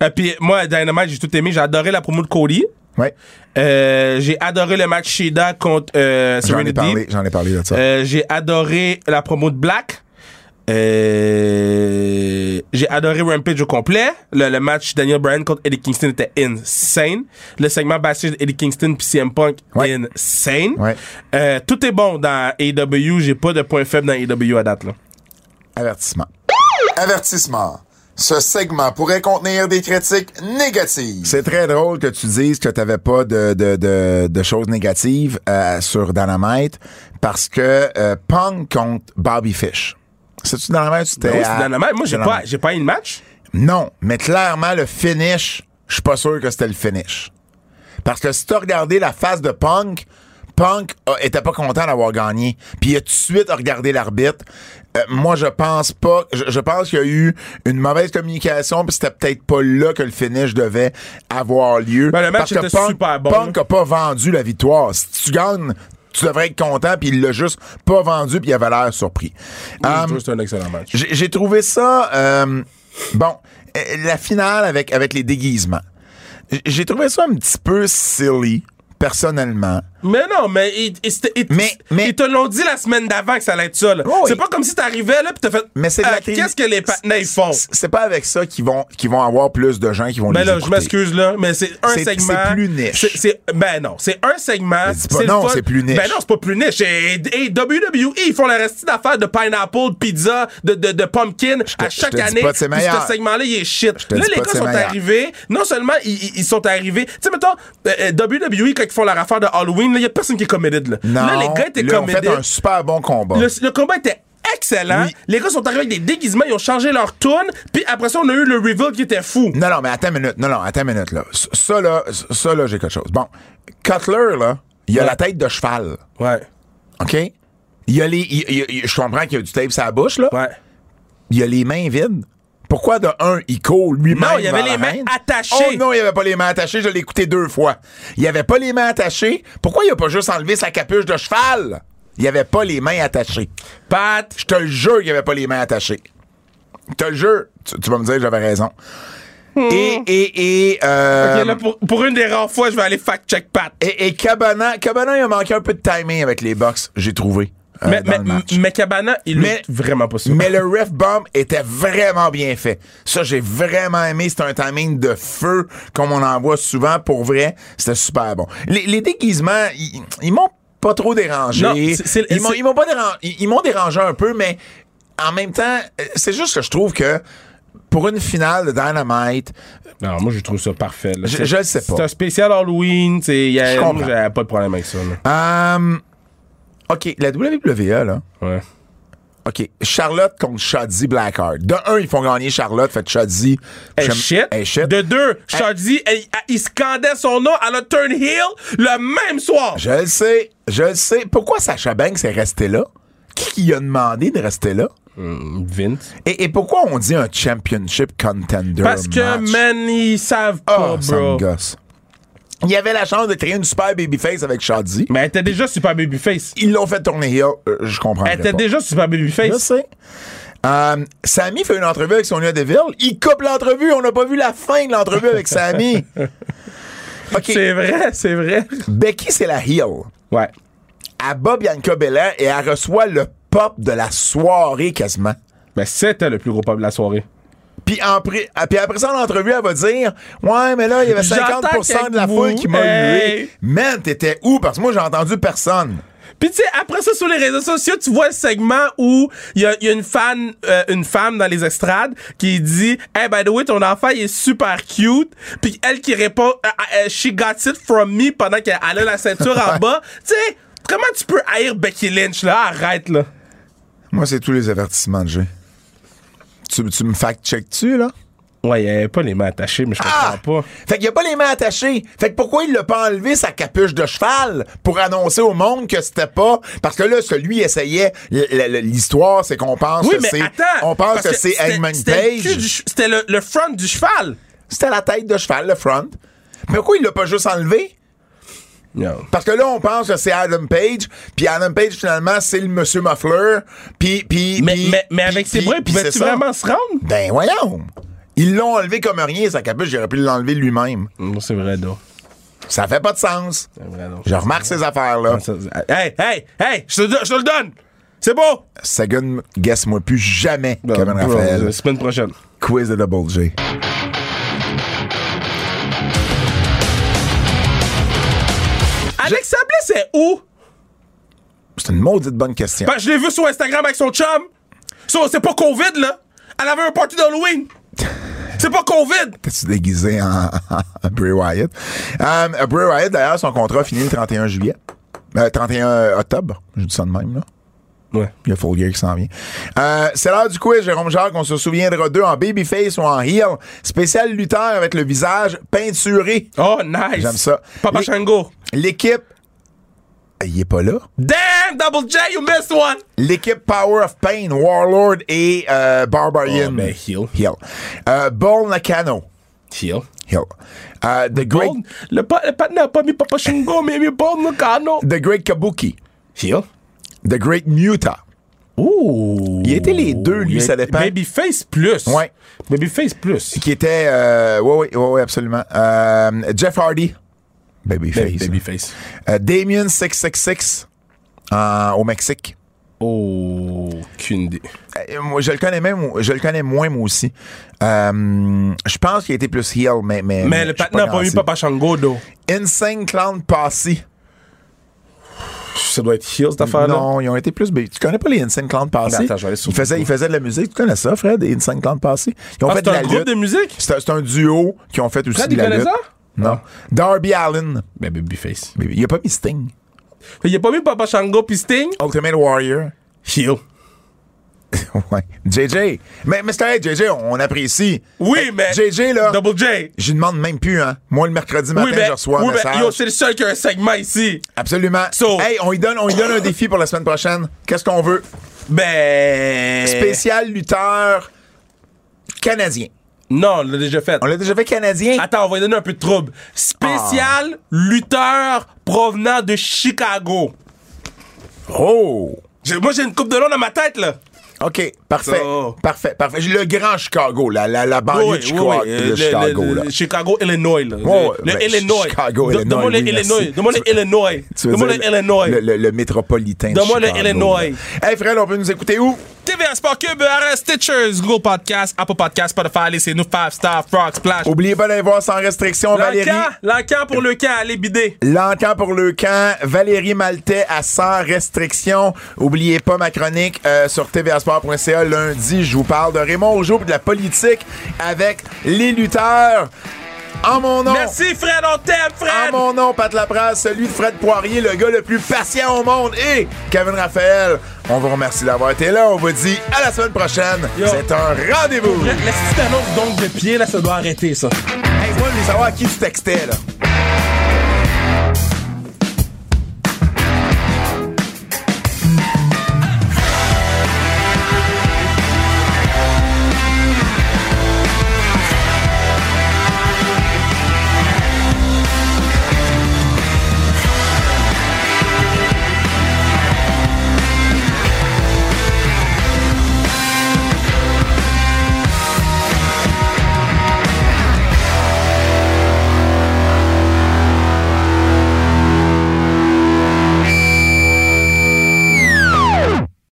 Euh, puis moi, Dynamite, j'ai tout aimé. J'ai adoré la promo de Cody. Ouais. Euh, j'ai adoré le match Shida contre euh, J'en ai Serenity. parlé, j'en ai parlé de ça. Euh, j'ai adoré la promo de Black. Euh, j'ai adoré Rampage au complet. Le, le match Daniel Bryan contre Eddie Kingston était insane. Le segment backstage Eddie Kingston puis CM Punk Ouais. insane. Ouais. Euh, tout est bon dans AEW. J'ai pas de point faible dans AEW à date là. Avertissement. Avertissement. Ce segment pourrait contenir des critiques négatives. C'est très drôle que tu dises que t'avais pas de, de, de, de choses négatives euh, sur Dynamite parce que euh, Punk contre Bobby Fish. C'est-tu Dynamite? C'était Ben oui, à- c'est Dynamite. Moi, j'ai pas, j'ai pas eu le match. Non, mais clairement, le finish, je suis pas sûr que c'était le finish. Parce que si t'as regardé la face de Punk, Punk a- était pas content d'avoir gagné. Puis il a tout de suite regardé l'arbitre. Euh, moi, je pense pas. Je, je pense qu'il y a eu une mauvaise communication, puis c'était peut-être pas là que le finish devait avoir lieu. Ben, le match Parce que était Punk, super bon, Punk a pas vendu la victoire. Si tu gagnes, tu devrais être content, puis il l'a juste pas vendu, puis il avait l'air surpris. Um, que c'est un excellent match. j'ai trouvé ça euh, bon euh, la finale avec avec les déguisements. J'ai trouvé ça un petit peu silly personnellement. Mais non, mais ils, ils- ils- Mais- mais- ils te l'ont dit la semaine d'avant que ça allait être ça. Oh. C'est pas comme si t'arrivais là pis t'as fait. Mais c'est télé- Qu'est-ce que les ils font? C'est pas avec ça qu'ils vont qu'ils vont avoir plus de gens qui vont Ben les là, je m'excuse là, mais c'est un segment. c'est plus niche. C'est- ben non, c'est un segment. Pas non, c'est plus niche. Ben non, c'est pas plus niche. Et, et WWE, ils font la reste d'affaires de pineapple, de pizza, de, de, de pumpkin à chaque année. pas c'est Puis meilleur. ce segment-là, il est shit. Là, les pas gars sont arrivés. Non seulement ils sont arrivés. Tu sais, mettons, euh, euh, WWE, quand ils font leur affaire de Halloween, il y a personne qui est committed. Là, Non, là les gars étaient là, committed. fait un super bon combat. Le, le combat était excellent. Oui. Les gars sont arrivés avec des déguisements, ils ont changé leur tune, puis après ça, on a eu le reveal qui était fou. Non, non, mais attends une minute. Non, non, attends une minute, là. Ça, là, ça, là, j'ai quelque chose. Bon, Cutler, là, il a Ouais. la tête de cheval. Ouais, OK? Il a les. il- il- il- je comprends qu'il y a du tape sur la bouche, là. ouais. il a les mains vides. Pourquoi de un, il court lui-même Non, il avait les mains attachées. Oh non, il avait pas les mains attachées, je l'ai écouté deux fois. Il avait pas les mains attachées? Pourquoi il a pas juste enlevé sa capuche de cheval? Il avait pas les mains attachées. Pat, Je te le jure qu'il avait pas les mains attachées. t'as le jeu. Tu, tu vas me dire que j'avais raison. Et, et, et, euh, Ok, là, pour, pour une des rares fois, je vais aller fact-check Pat. et, et Cabana, Cabana, il a manqué un peu de timing avec les box, j'ai trouvé. Euh, mais, dans mais, le match. mais Cabana, il Mais- vraiment pas sûr. Mais le ref bomb était vraiment bien fait. Ça, j'ai vraiment aimé. C'était un timing de feu, comme on en voit souvent. Pour vrai, c'était super bon. Les, les déguisements, ils, ils m'ont pas trop dérangé. Non, c'est- c'est- ils m'ont c'est- ils m'ont pas dérangé. Ils, ils m'ont dérangé un peu, mais en même temps, euh, c'est juste que je trouve que pour une finale de Dynamite, Non, moi, je trouve ça parfait. là. Je- C'est- je le sais pas. C'est un spécial Halloween. y a- Je comprends. j'avais pas de problème avec ça. là. euh, OK, la WWE, là. Ouais. OK, Charlotte contre Shadzy Blackheart. De un, ils font gagner Charlotte, fait j'aime- shit. Hey, shit. De deux, Shadi, elle- il scandait son nom à la Turn Hill le même soir. Je le sais, je le sais. Pourquoi Sacha Banks est resté là? Qui qui a demandé de rester là? Hmm, Vince. Et, et pourquoi on dit un championship contender Parce que, man, ils savent pas, ça me bro. gosse. Il y avait la chance de créer une super babyface avec Shadzy. Mais elle était déjà super babyface. Ils l'ont fait tourner heel. Euh, je comprends Elle était pas. déjà super Je babyface. sais. Euh, Sammy fait une entrevue avec Sonia Deville. Il coupe l'entrevue. On n'a pas vu la fin de l'entrevue avec Sammy. (laughs) C'est vrai, c'est vrai. Becky, c'est la heel. Ouais. Elle bat Bianca Belair et elle reçoit le pop de la soirée quasiment. Mais c'était le plus gros pop de la soirée. Puis, en ah, puis après ça, en entrevue, elle va dire Ouais, mais là, il y avait 50 J'entends de la foule qui m'a hey. Man, t'étais où? Parce que moi, j'ai entendu personne. Puis tu sais, après ça, sur les réseaux sociaux, tu vois le segment où il y a, il y a une fan, euh, une femme dans les estrades qui dit « Hey, by the way, ton enfant, il est super cute. » Puis elle qui répond euh, euh, She got it from me » pendant qu'elle a la ceinture en (laughs) bas. Tu sais, comment tu peux haïr Becky Lynch, là? Arrête, là. Moi, c'est tous les avertissements que j'ai. Tu, tu me fact-check-tu, là? Ouais, il avait pas les mains attachées, mais je Ah! comprends pas. Fait qu'il a pas les mains attachées. Fait que pourquoi il l'a pas enlevé sa capuche de cheval pour annoncer au monde que c'était pas? Parce que là celui essayait l'histoire c'est qu'on pense Oui, que c'est on pense que, c'est cul Page. C'était le, le front du cheval. C'était la tête de cheval le front. Mais pourquoi il l'a pas juste enlevé? Parce que là on pense que c'est Adam Page, puis Adam Page finalement c'est le monsieur Muffler, puis Mais, mais, mais avec ses bras, pouvais-tu vraiment se rendre? Ben voyons. Ils l'ont enlevé comme rien sa capuche, j'aurais pu l'enlever lui-même. Non, c'est vrai, donc. Ça fait pas de sens. C'est vrai, donc. Je remarque ces affaires là. Hey, hey, hey, je te, le- je te le donne. C'est beau. Sagan, guesse-moi plus jamais, Kevin Bro, Raphaël. la semaine prochaine. Quiz de Double J. Alex Sablé, c'est où? C'est une maudite bonne question. Ben, je l'ai vu sur Instagram avec son chum. So, c'est pas COVID, là. Elle avait un party d'Halloween. C'est pas COVID. T'es-tu déguisé en, (laughs) en Bray Wyatt? Euh, Bray Wyatt, d'ailleurs, son contrat finit le 31 juillet. Euh, 31 octobre. Je dis ça de même, là. Ouais. Il y a Full Gear qui s'en vient. Euh, c'est l'heure du quiz, Jérôme Jacques. On se souviendra d'eux en babyface ou en heel. Spécial lutteur avec le visage peinturé. Oh, nice. J'aime ça. Papa Shango. L'équipe. Il est pas là. Damn, Double J, you missed one. L'équipe Power of Pain, Warlord et euh, Barbarian. Oh, ben, heel. Heel. Euh, Nakano. Heel. Heel. Euh, the, Great, le, pa, le partenaire a pas mis Papa Shango, mais il mis Nakano. the Great Kabuki. Heel. The Great Muta. Ouh. Il était les deux, lui, ça dépend. Babyface plus. Ouais. Babyface plus. Qui était. Euh, oui, oui, oui, absolument. Euh, Jeff Hardy. Babyface. Ba- Babyface. Euh, Damien 666 euh, au Mexique. Oh, aucune idée. Moi, je le connais même, je le connais moins moi aussi. Euh, je pense qu'il a été plus heel, mais mais. Le suis partenaire a pas garanti. Papa Shango, though. Insane Clown Posse. Ça doit être heel, cette affaire-là. Non, ils ont été plus. Tu connais pas les Insane Clown aller sur ils, faisaient, ils faisaient de la musique. Tu connais ça, Fred, les Insane Clown Posse? Ils ont Ah, fait c'est de la un groupe lutte. de musique? C'est un, duo qui ont fait aussi Fred, de il la lutte. ça? Non. Darby Allen. Ben, Babyface. Il a pas mis Sting. Il a pas mis Papa Shango pis Sting? Ultimate Warrior. Heel. (laughs) ouais. JJ. Mais, mais c'est JJ, on apprécie. Oui, mais. JJ, là. Double J. Je demande même plus, hein. Moi, le mercredi matin, Oui, mais. je reçois un oui, mais yo, c'est le seul qui a un segment ici. Absolument. So- hey, on lui donne, on lui donne un défi pour la semaine prochaine. Qu'est-ce qu'on veut? Ben. Spécial lutteur canadien. Non, on l'a déjà fait. On l'a déjà fait canadien? Attends, on va lui donner un peu de trouble. Spécial lutteur provenant de Chicago. Oh! Moi, j'ai une coupe de long dans ma tête, là. OK, parfait. So- Parfait, parfait. Le grand Chicago, la, la, la banlieue Oui, de Chicago. oui, le- Chicago, le- là. Chicago, Illinois. Là. Ouais, le ben, Illinois. Chicago, Illinois, Donne-moi le oui, Illinois. merci. Donne-moi le Illinois. Le Illinois. Le, métropolitain de Donne-moi le Chicago, Illinois. Hey, Fred, on peut nous écouter où? TVA Sport Cube, RS Stitchers, Google Podcast, Apple Podcast, Spotify, laissez-nous 5 stars, Frog Splash. Oubliez pas d'aller voir sans restriction Valérie. L'encan, pour le camp, allez bider. L'encan pour le camp, Valérie Maltais à sans restriction. Oubliez pas ma chronique euh, sur tvasport.ca lundi. Je vous parle de Raymond Rougeau et de la politique avec les lutteurs. En mon nom. Merci Fred, on t'aime En Fred. mon nom, Pat Lapras, celui de Fred Poirier, le gars le plus patient au monde, et Kevin Raphaël. On vous remercie d'avoir été là. On vous dit à la semaine prochaine. C'est un rendez-vous. La petite annonce donc de pied, là, ça doit arrêter ça. Hey, moi, je voulais savoir à qui tu textais, là.